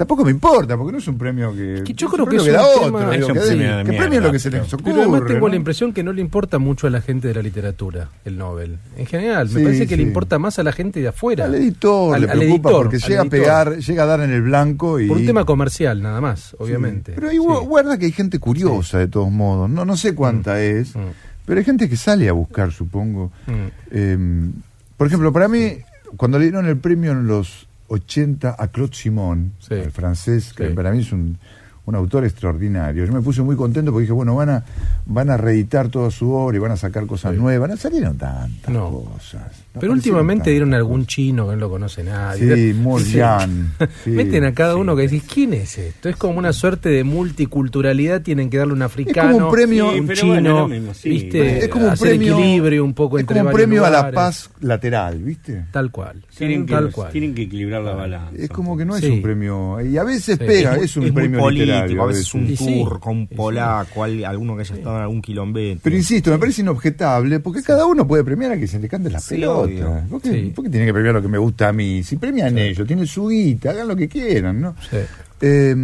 Tampoco me importa, porque no es un premio que... que yo creo que es un otro. Es un que, premio de que mierda, premio es lo que se les ocurre. Pero además tengo ¿no? la impresión que no le importa mucho a la gente de la literatura el Nobel. En general, me Sí, parece que le importa más a la gente de afuera. Al editor Al- le al preocupa editor, porque al llega a pegar, llega a dar en el blanco y... Por un tema comercial, nada más, obviamente. Sí, Pero ahí gu- guarda que hay gente curiosa de todos modos. No, no sé cuánta es, Mm. pero hay gente que sale a buscar, supongo. Mm. Eh, por ejemplo, para mí, cuando le dieron el premio en los 80 a Claude Simon, Sí. el francés, que Sí. para mí es un, un autor extraordinario. Yo me puse muy contento porque dije, bueno, van a, van a reeditar toda su obra y van a sacar cosas Sí. nuevas. No salieron tantas No. cosas. no Pero últimamente dieron algún cosas. chino que no lo conoce nadie. Sí, Morjan. Sí, Meten a cada sí. uno que decís, ¿quién es esto? Es como una suerte de multiculturalidad, tienen que darle un africano, como un premio- un chino, bueno, lo mismo, sí. ¿viste? Es como un Hacer premio, equilibrio un poco es entre como un premio a la paz lateral, ¿viste? Tal cual. Tienen que, tal cual. tienen que equilibrar la balanza. Es como que no es Sí. un premio. Y a veces Sí. pega, es un premio político, a veces un sí. turco, un sí. polaco, al- alguno que haya estado en algún quilombete. Pero insisto, me parece inobjetable porque cada uno puede premiar a quien se le cante la Sí, pelota. obvio. ¿Por qué, Sí. por qué tiene que premiar lo que me gusta a mí? Si premian ellos, tienen su guita, hagan lo que quieran, ¿no? Sí. Eh,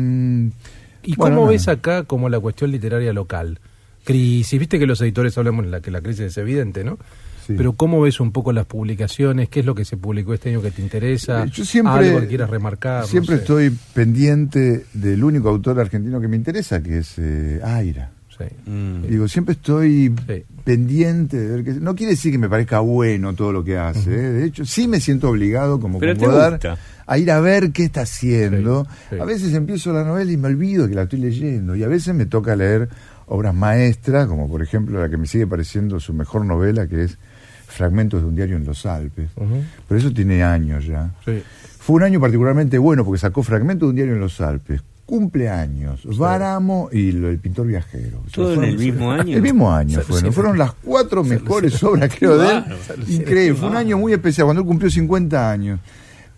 ¿Y bueno, cómo ves acá como la cuestión literaria local? Crisis, viste que los editores hablamos de la que la crisis es evidente, ¿no? Sí. Pero ¿cómo ves un poco las publicaciones? ¿Qué es lo que se publicó este año que te interesa? Eh, Yo siempre, Algo que quieras remarcar. no siempre sé. estoy pendiente del único autor argentino que me interesa, que es eh, Aira. Sí. Mm. Digo, siempre estoy Sí. pendiente de ver que... No quiere decir que me parezca bueno todo lo que hace. ¿eh? De hecho, sí me siento obligado, como gusta. a ir a ver qué está haciendo. Sí, sí. A veces empiezo la novela y me olvido que la estoy leyendo. Y a veces me toca leer obras maestras, como por ejemplo la que me sigue pareciendo su mejor novela, que es Fragmentos de un diario en los Alpes. Pero eso tiene años ya. Sí. Fue un año particularmente bueno porque sacó Fragmentos de un diario en los Alpes. Cumpleaños, Váramo y lo- el pintor viajero. ¿Todo en Fueron- el mismo año? El mismo año fueron. Fueron las cuatro mejores obras, creo, de él. Increíble. Fue un año muy especial, cuando él cumplió 50 años.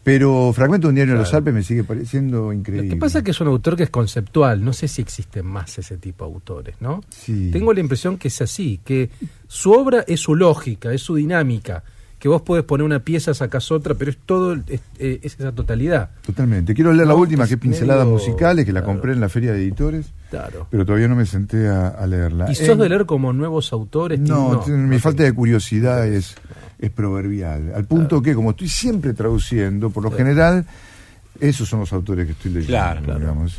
Pero Fragmento de un diario en los Alpes me sigue pareciendo Lo increíble. que pasa es que es un autor que es conceptual. No sé si existen más ese tipo de autores, ¿no? Sí. Tengo la impresión que es así, que su obra es su lógica, es su dinámica. Que vos podés poner una pieza, sacás otra, pero es todo, es, eh, es esa totalidad. Totalmente. Quiero leer la No, última, es que es Pinceladas medio- Musicales, que la claro. compré en la Feria de Editores, Claro. pero todavía no me senté a, a leerla. ¿Y sos En- de leer como nuevos autores? No, t- mi no falta de curiosidad es, es proverbial. Al punto que, como estoy siempre traduciendo, por lo general, esos son los autores que estoy leyendo. Claro, claro, digamos.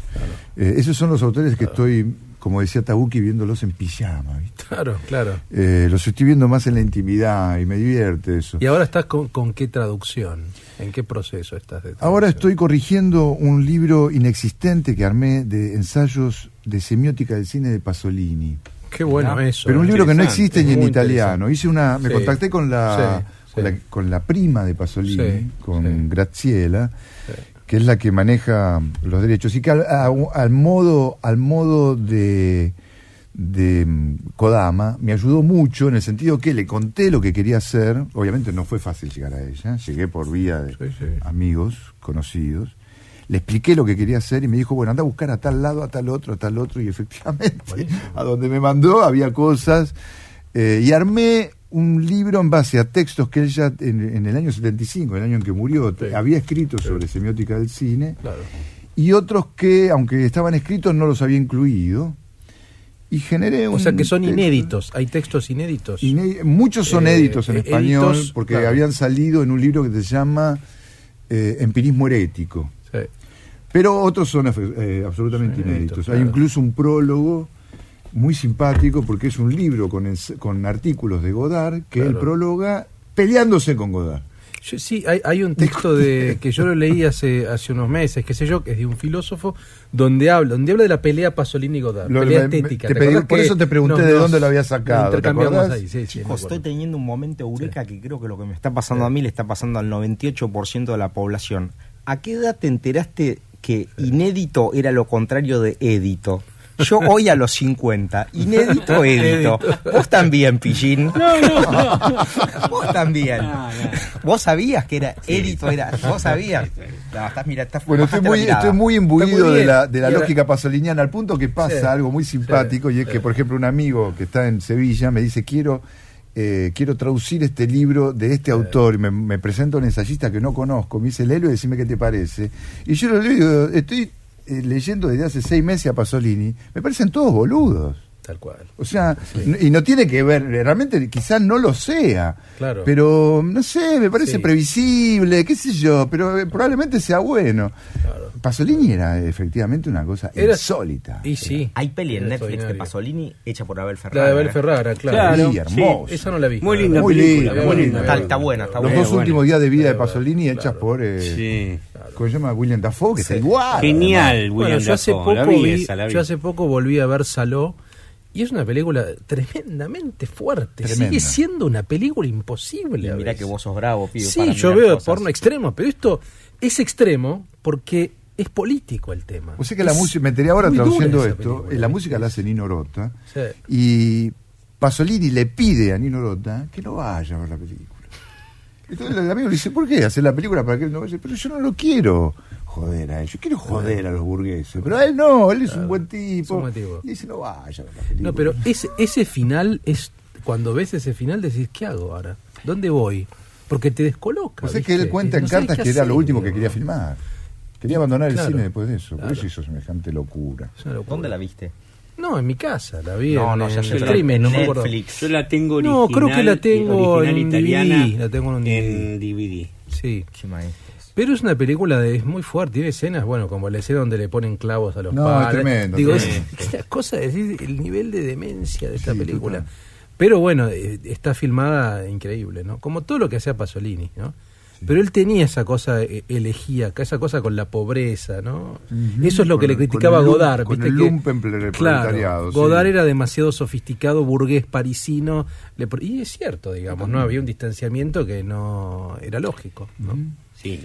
Eh, esos son los autores que estoy, como decía Tabuki, viéndolos en pijama. ¿viste? Claro, claro. Eh, los estoy viendo más en la intimidad y me divierte eso. ¿Y ahora estás con, con qué traducción? ¿En qué proceso estás? de Ahora estoy corrigiendo un libro inexistente que armé de ensayos de semiótica del cine de Pasolini. Qué bueno eso. Pero un eh. libro que no existe ni en italiano. Hice una, me Sí, contacté con la, sí, con sí. la con la prima de Pasolini, Sí, con sí. Graziella, Sí. que es la que maneja los derechos y que al, a- al modo al modo de de mm, Kodama me ayudó mucho en el sentido que le conté lo que quería hacer. Obviamente no fue fácil llegar a ella. Llegué por vía de Sí, sí. amigos conocidos. Le expliqué lo que quería hacer y me dijo, bueno, anda a buscar a tal lado, a tal otro, a tal otro. Y efectivamente, a donde me mandó había cosas. eh, y armé un libro en base a textos que ella en, en el año 75, el año en que murió, Sí. había escrito sobre semiótica del cine. Claro. Y otros que, aunque estaban escritos, no los había incluido. Y generé un O sea que son texto- inéditos, hay textos inéditos. Iné- muchos son Eh, éditos en eh, español porque claro. habían salido en un libro que se llama eh, Empirismo herético. Pero otros son eh, absolutamente inéditos. inéditos, Hay incluso un prólogo muy simpático porque es un libro con, ens- con artículos de Godard que él Claro. prologa peleándose con Godard. Yo- sí, hay, hay un texto de que yo lo leí hace, hace unos meses, qué sé yo, que es de un filósofo, donde habla, donde habla de la pelea Pasolini-Godard, Lo- pelea me- estética. te ¿te pedí- acordás por eso te pregunté nos- de dónde lo había sacado, ¿te ahí, sí, Chicos, estoy teniendo un momento eureka que creo que lo que me está pasando a mí le está pasando al 98% de la población. ¿A qué edad te enteraste que inédito era lo contrario de édito. Yo hoy a los 50, inédito, édito. Vos también, Pillín. Vos también. Vos sabías que era édito, era. Vos sabías. No, estás, mira, estás Bueno, estoy muy, estoy muy imbuido muy de la, de la ahora- lógica pasoliniana, al punto que pasa Sí, algo muy simpático, y es sí. que, por ejemplo, un amigo que está en Sevilla me dice, quiero, eh, quiero traducir este libro de este autor, y me, me presenta un ensayista que no conozco, me dice, léelo y decime qué te parece. Y yo lo leo estoy eh, leyendo desde hace seis meses a Pasolini, me parecen todos boludos. Tal cual. O sea, y no tiene que ver, realmente quizás no lo sea, Claro. pero no sé, me parece Sí. previsible, qué sé yo, pero eh, probablemente sea bueno. Pasolini era efectivamente una cosa Era- insólita. Y sí. Hay peli en Era Netflix de. Pasolini hecha por Abel Ferrara. La de Abel ¿eh? Ferrara, claro. Claro, Sí, hermosa. Esa no la vi. Muy linda. Muy linda, muy linda. Está, está buena, está Los buena. dos últimos días de vida de Pasolini hechas claro. por, eh, Sí. ¿cómo se llama? William Dafoe, que Sí. está igual. Genial, William Bueno, yo hace Dafoe. poco vi esa, yo hace poco volví a ver Saló y es una película tremendamente fuerte. Tremenda. Sigue siendo una película imposible. Y a mirá veces. que vos sos bravo, pibe. Sí, para yo veo cosas. porno extremo, pero esto es extremo porque es político el tema. O sea que la música, me enteré ahora traduciendo esto, película. eh, la música la hace Nino Rota, Sí. y Pasolini le pide a Nino Rota que no vaya a ver la película. Entonces el amigo le dice, ¿por qué hacer la película para que él no vaya? Pero yo no lo quiero joder a él, yo quiero joder a los burgueses. Pero a él no, él es un buen tipo. es un buen tipo. Y dice, no vaya. No, pero ese, ese final es. Cuando ves ese final decís, ¿qué hago ahora? ¿Dónde voy? Porque te descoloca. O sea que ¿viste? él cuenta No en cartas que era lo último que quería filmar. Quería abandonar Claro, el cine después de eso. Por eso hizo semejante locura. Es una locura. ¿Dónde la viste? No, en mi casa, la vi No, en, no, en ya sé, el streaming, en no me acuerdo. Netflix. Yo la tengo original. No, creo que la tengo en italiana DVD, la tengo en un en DVD. Sí. Qué. Pero es una película de, es muy fuerte, tiene escenas, bueno, como la escena donde le ponen clavos a los No, padres. es tremendo, Digo, tremendo. es, cosa el nivel de demencia de esta Sí, película. total. Pero bueno, eh, está filmada increíble, ¿no? Como todo lo que hacía Pasolini, ¿no? Pero él tenía esa cosa eh, elegíaca, esa cosa con la pobreza, ¿no? Eso es lo que le criticaba Godard. con ¿viste el lumpen Claro, sí. Godard era demasiado sofisticado, burgués parisino. le y es cierto, digamos, ¿no? Había un distanciamiento que no era lógico, ¿no? Sí,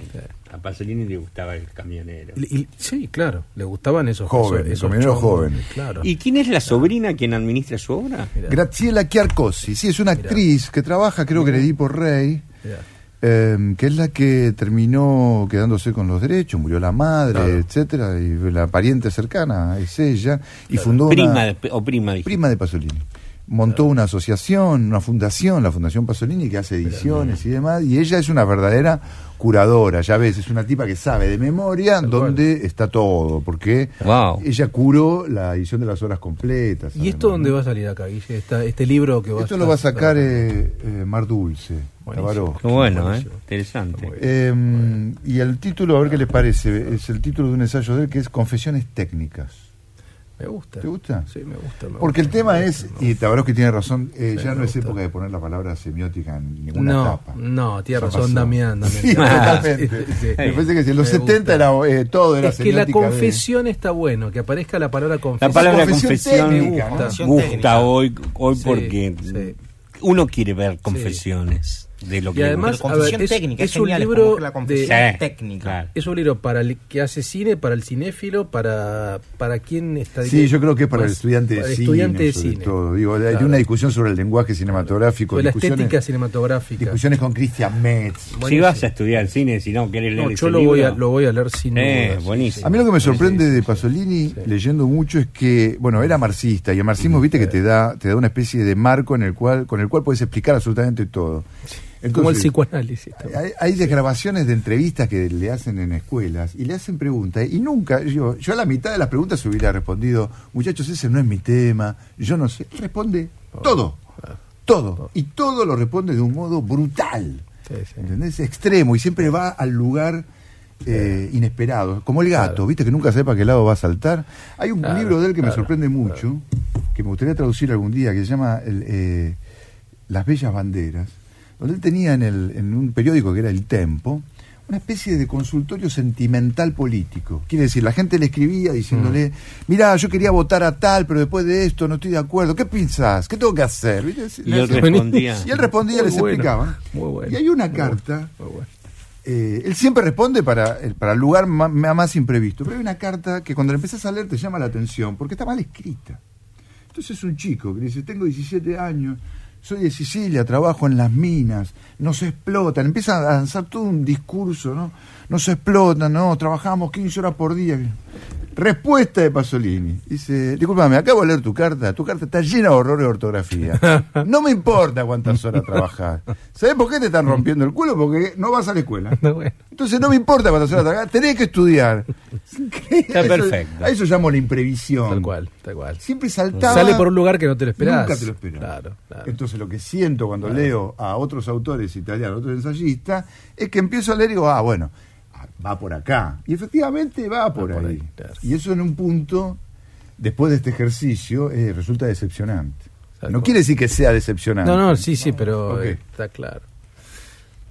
a Pasolini le gustaba el camionero. Y- y- sí, claro, le gustaban esos Joven, esos, camioneros jóvenes. Claro. ¿Y quién es la sobrina quien administra su obra? Mirá, Graciela Chiarcosi, sí, es una Mirá. actriz que trabaja, creo que en Edipo Rey, mirá. eh, que es la que terminó quedándose con los derechos, murió la madre, Claro. etcétera, y la pariente cercana es ella, y fundó Prima una de- o prima, prima de Pasolini. Montó una asociación, una fundación, la Fundación Pasolini, que hace ediciones y demás, y ella es una verdadera curadora, ya ves, es una tipa que sabe de memoria Tal dónde está todo, porque Wow. ella curó la edición de las horas completas. ¿Y esto dónde ¿no? va a salir acá, Guille? Esta- este libro que va Esto lo va a sacar eh, eh, Mar Dulce, Buenísimo. Qué bueno, ¿eh? Interesante. Eh, y el título, a ver qué les parece, es el título de un ensayo de él que es Confesiones Técnicas. Me gusta. ¿Te gusta? Sí, me gusta. me Porque el gusta, tema me es, gusta, me y gusta. Que tiene razón, eh, Sí, ya me no es gusta. época de poner la palabra semiótica en ninguna No, etapa. no, tiene razón pasó. Damián. Damián. Sí, totalmente. Sí, sí. Me parece que en los Me 70 gusta. era, eh, todo era Es que la semiótica de- confesión está bueno, que aparezca la palabra confesión. La palabra confesión confesión, técnica, ¿no? gusta, técnica. hoy, hoy Sí, porque sí. uno quiere ver confesiones de lo que además, a ver, es- técnica, es, es un libro la confesión de- técnica. claro. Es un libro para el que hace cine, para el cinéfilo, para, para quien está Sí, yo creo que es para el estudiante de para el cine, estudiante de cine. todo. Digo, hay una discusión sobre el lenguaje cinematográfico, Sobre la estética cinematográfica. discusiones con Christian Metz. Si vas a estudiar cine, si no querés leer No, ese yo lo voy, a, lo voy a leer sin Eh, duda, sí, buenísimo. sí. A mí lo que me sorprende de. Pasolini, Sí. leyendo mucho, es que, bueno, era marxista, y el marxismo, viste, que te da, te da una especie de marco en el cual, con el cual puedes explicar absolutamente todo. Como el Entonces, psicoanálisis. también. Hay, hay desgrabaciones de entrevistas que le hacen en escuelas y le hacen preguntas y nunca, yo, yo a la mitad de las preguntas hubiera respondido, muchachos, ese no es mi tema, yo no sé. Responde todo, todo. Y todo lo responde de un modo brutal. Sí, sí. ¿Entendés? Extremo y siempre va al lugar eh, inesperado. Como el gato, Claro. ¿viste? Que nunca sepa qué lado va a saltar. Hay un Claro, libro de él que me sorprende mucho, que me gustaría traducir algún día, que se llama el, eh, Las Bellas Banderas, donde él tenía en, el, en un periódico que era El Tempo, una especie de consultorio sentimental político. Quiere decir, la gente le escribía diciéndole, mirá, yo quería votar a tal, pero después de esto no estoy de acuerdo. ¿Qué piensas? ¿Qué tengo que hacer? Y Le él respondía. y él respondía, Muy les bueno, explicaba. muy bueno, y hay una muy carta Muy bueno. eh, él siempre responde para el, para el lugar ma- más, imprevisto. Pero hay una carta que cuando la empezás a leer te llama la atención porque está mal escrita. Entonces es un chico que dice, tengo 17 años, soy de Sicilia, trabajo en las minas, no se explotan. Empieza a lanzar todo un discurso, ¿no? No se explotan, no, trabajamos 15 horas por día. Respuesta de Pasolini. Dice, discúlpame, acabo de leer tu carta. Tu carta está llena de horrores de ortografía. No me importa cuántas horas trabajas. ¿Sabes por qué te están rompiendo el culo? Porque no vas a la escuela. Entonces no me importa cuántas horas trabajas. Tenés que estudiar. Está A eso- perfecto. A eso llamo la imprevisión. Tal cual, tal cual. Siempre saltaba. Sale por un lugar que no te lo esperás. Nunca te lo esperás. Claro, claro. Entonces lo que siento cuando leo a otros autores italianos, otros ensayistas, es que empiezo a leer y digo, ah, bueno, va por acá. Y efectivamente va por, ahí. Y eso en un punto, después de este ejercicio, eh, resulta decepcionante. No quiere decir que sea decepcionante. No, no, sí, sí, pero eh, está claro.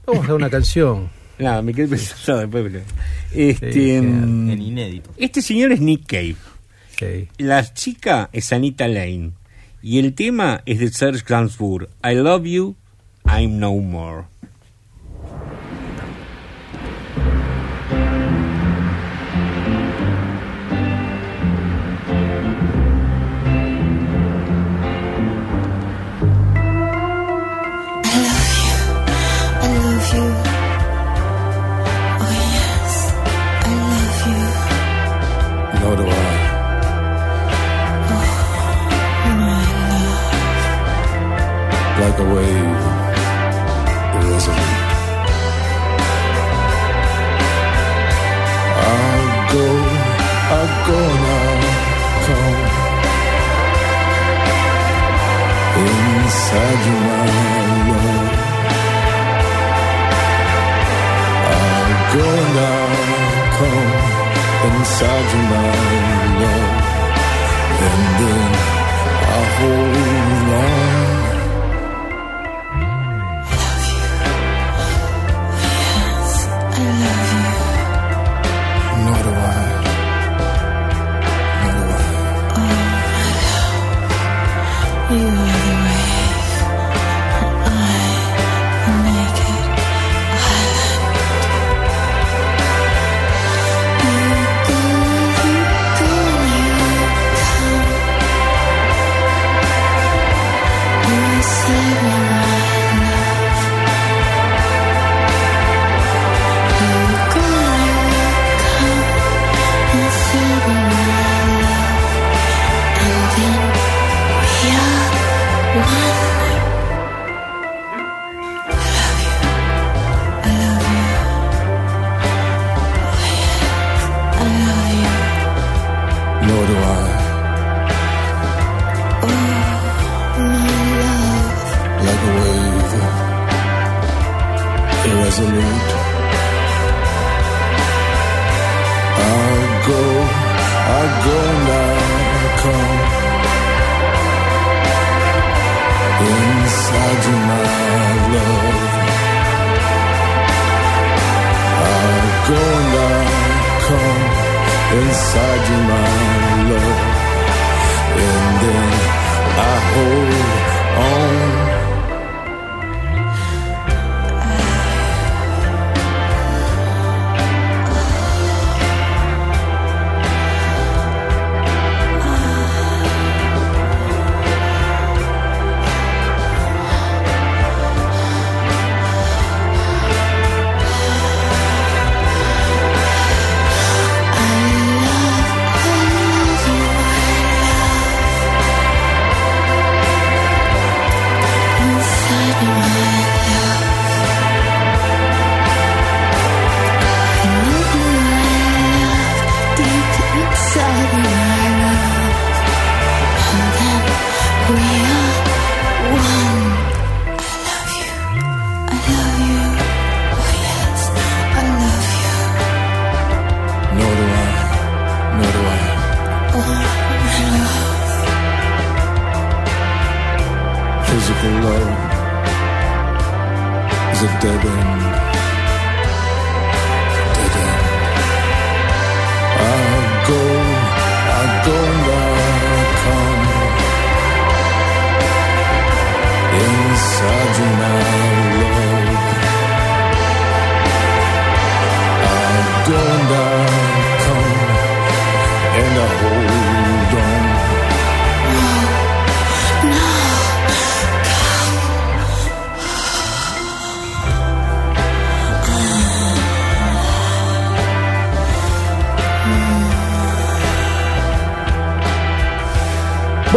Vamos a una canción. Nada, me quedé pensando después. pero- Este, Sí, mm, en inédito. Este señor es Nick Cave. La chica es Anita Lane. Y el tema es de Serge Gainsbourg. I love you, I'm no more.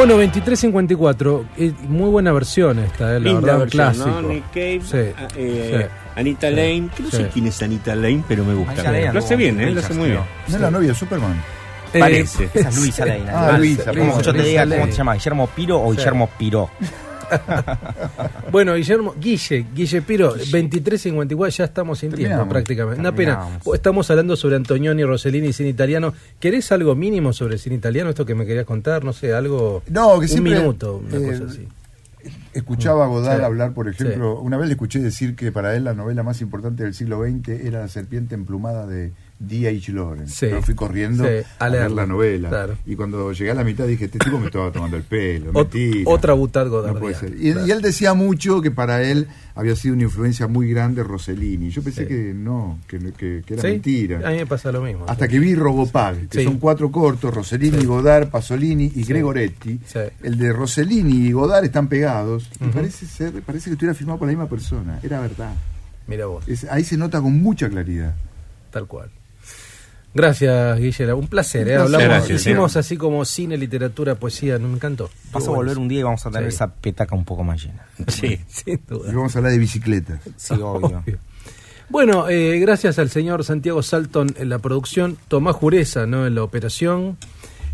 Bueno, 2354, eh, muy buena versión esta, eh, la Linda verdad, clásico. ¿no? Nick Cave, Sí, ah, eh, sí. Anita Sí. Lane, que no Sí. sé quién es Anita Lane, pero me gusta. Lane Lo hace bien, en ¿eh? Lo hace muy bien. ¿No es la novia de Superman? Parece. Esa es Luisa Lane. Ah. Luisa, Como yo te diga. ¿cómo se llama? ¿Guillermo Piro o Sí. Guillermo Piró? Bueno, Guillermo, Guille, Guille Piro, 23.54, ya estamos sin tiempo Terminamos. prácticamente. Una pena. Estamos hablando sobre Antonioni, Rossellini y cine italiano. ¿Querés algo mínimo sobre cine italiano? Esto que me querías contar, no sé, algo. No, que un minuto, una eh, cosa así. Escuchaba a Godard Sí. hablar, por ejemplo, una vez le escuché decir que para él la novela más importante del siglo XX era La serpiente emplumada de D.H. Lawrence. Sí. Pero fui corriendo Sí, a, leerla. la novela. Claro. Y cuando llegué a la mitad dije, este tipo me estaba tomando el pelo. Ot- mentira. otra butad Godard. No puede ser. Y, y él decía mucho que para él había sido una influencia muy grande Rossellini. Yo pensé Sí. que no, que, que- que era mentira. A mí me pasa lo mismo. Hasta que vi Robopag, que son cuatro cortos, Rossellini. Godard, Pasolini y. Gregoretti. El de Rossellini y Godard están pegados y Ujú. parece ser, parece que estuviera filmado por la misma persona. Era verdad. Mira vos, Es- ahí se nota con mucha claridad. tal cual. Gracias, Guillermo. Un placer, ¿eh? Hablamos, Gracias, hicimos señor. así como cine, literatura, poesía, me encantó. Vas a volver un día y vamos a tener Sí. esa petaca un poco más llena. Sí. Sin duda. Y vamos a hablar de bicicletas. Sí, obvio. Obvio. Bueno, eh, gracias al señor Santiago Salton en la producción, Tomás Jureza ¿no? en la operación,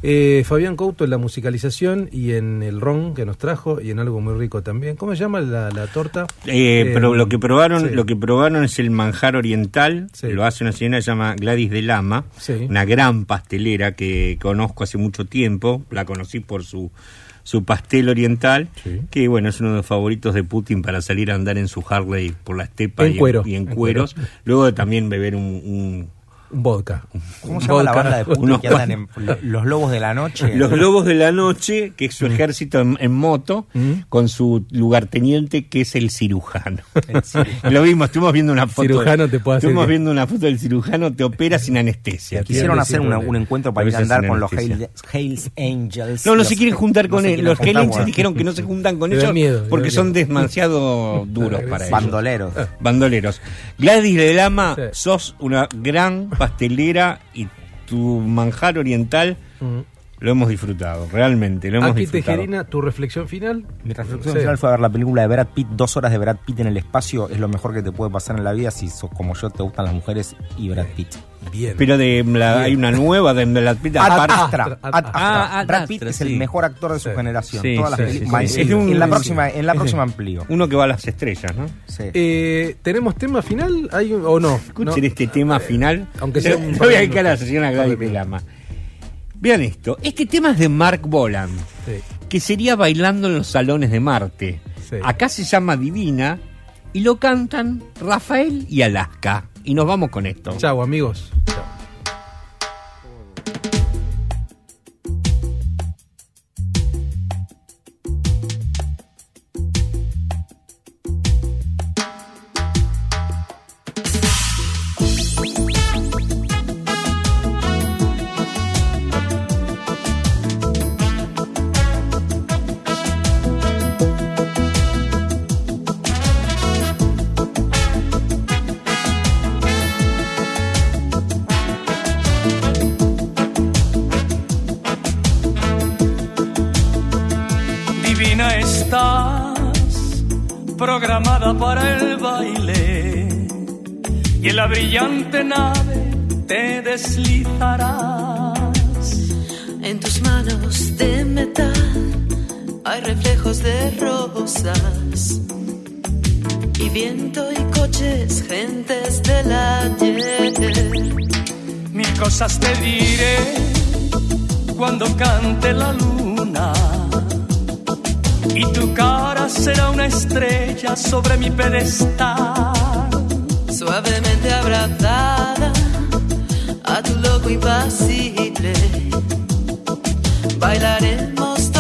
eh, Fabián Couto en la musicalización y en el ron que nos trajo y en algo muy rico también. ¿Cómo se llama la, la torta? Eh, Eh, pero lo que probaron, sí. lo que probaron es el manjar oriental. Sí. Lo hace una señora que se llama Gladys de Lama, Sí. una gran pastelera que conozco hace mucho tiempo. La conocí por su su pastel oriental, Sí. que bueno es uno de los favoritos de Putin para salir a andar en su Harley por la estepa En y, cuero. y en En cueros. cuero. Luego de también beber un, un- Un vodka. ¿Cómo se llama la banda de Putin Unos que andan en lo- los lobos de la noche? Los Lobos de la Noche, que es su ejército en, en moto, Mm. con su lugarteniente, que es el cirujano. El cirujano. Lo vimos, estuvimos viendo una foto. Cirujano te puede hacer Estuvimos viendo una foto del cirujano, te opera sin anestesia. Quisieron hacer una- un encuentro para ir a andar con los Hells Angels. No, no Los- se quieren juntar con no él. Los Helens bueno. dijeron que no se juntan con ellos miedo, porque son miedo. demasiado duros para ellos. Bandoleros. Bandoleros. Gladys de Lama, Sí. sos una gran pastelera y tu manjar oriental lo hemos disfrutado, realmente, lo hemos Aquí disfrutado. Tejerina, tu reflexión final. Mi reflexión Sí. final fue ver la película de Brad Pitt, dos horas de Brad Pitt en el espacio, es lo mejor que te puede pasar en la vida si sos como yo te gustan las mujeres y Brad Pitt. Bien. Pero de la- Bien. hay una nueva de Brad Pitt Ad aparte. Astra, Ad Ad Astra. Astra. Ah, Ad Brad Pitt Astra, es sí. el mejor actor de su Sí. generación. Sí, Todas las sí, películas. sí, sí. En- Es un- en la próxima, en la próxima amplío. Uno que va a las estrellas, ¿no? Sí. Eh, ¿Tenemos tema final? ¿Hay un- o no? Escuchen No. este tema final. aunque sea un voy a de dedicar a la minutos. señora Gladys de Lama. Vean esto. Este tema es de Mark Bolan, Sí. que sería Bailando en los Salones de Marte. Sí. Acá se llama Divina y lo cantan Rafael y Alaska. Y nos vamos con esto. Chau, amigos. Chau. En tus manos de metal hay reflejos de rosas y viento y coches, gentes del ayer. Mil cosas te diré cuando cante la luna. Y tu cara será una estrella sobre mi pedestal. Suavemente abrazada loco impasible, bailaremos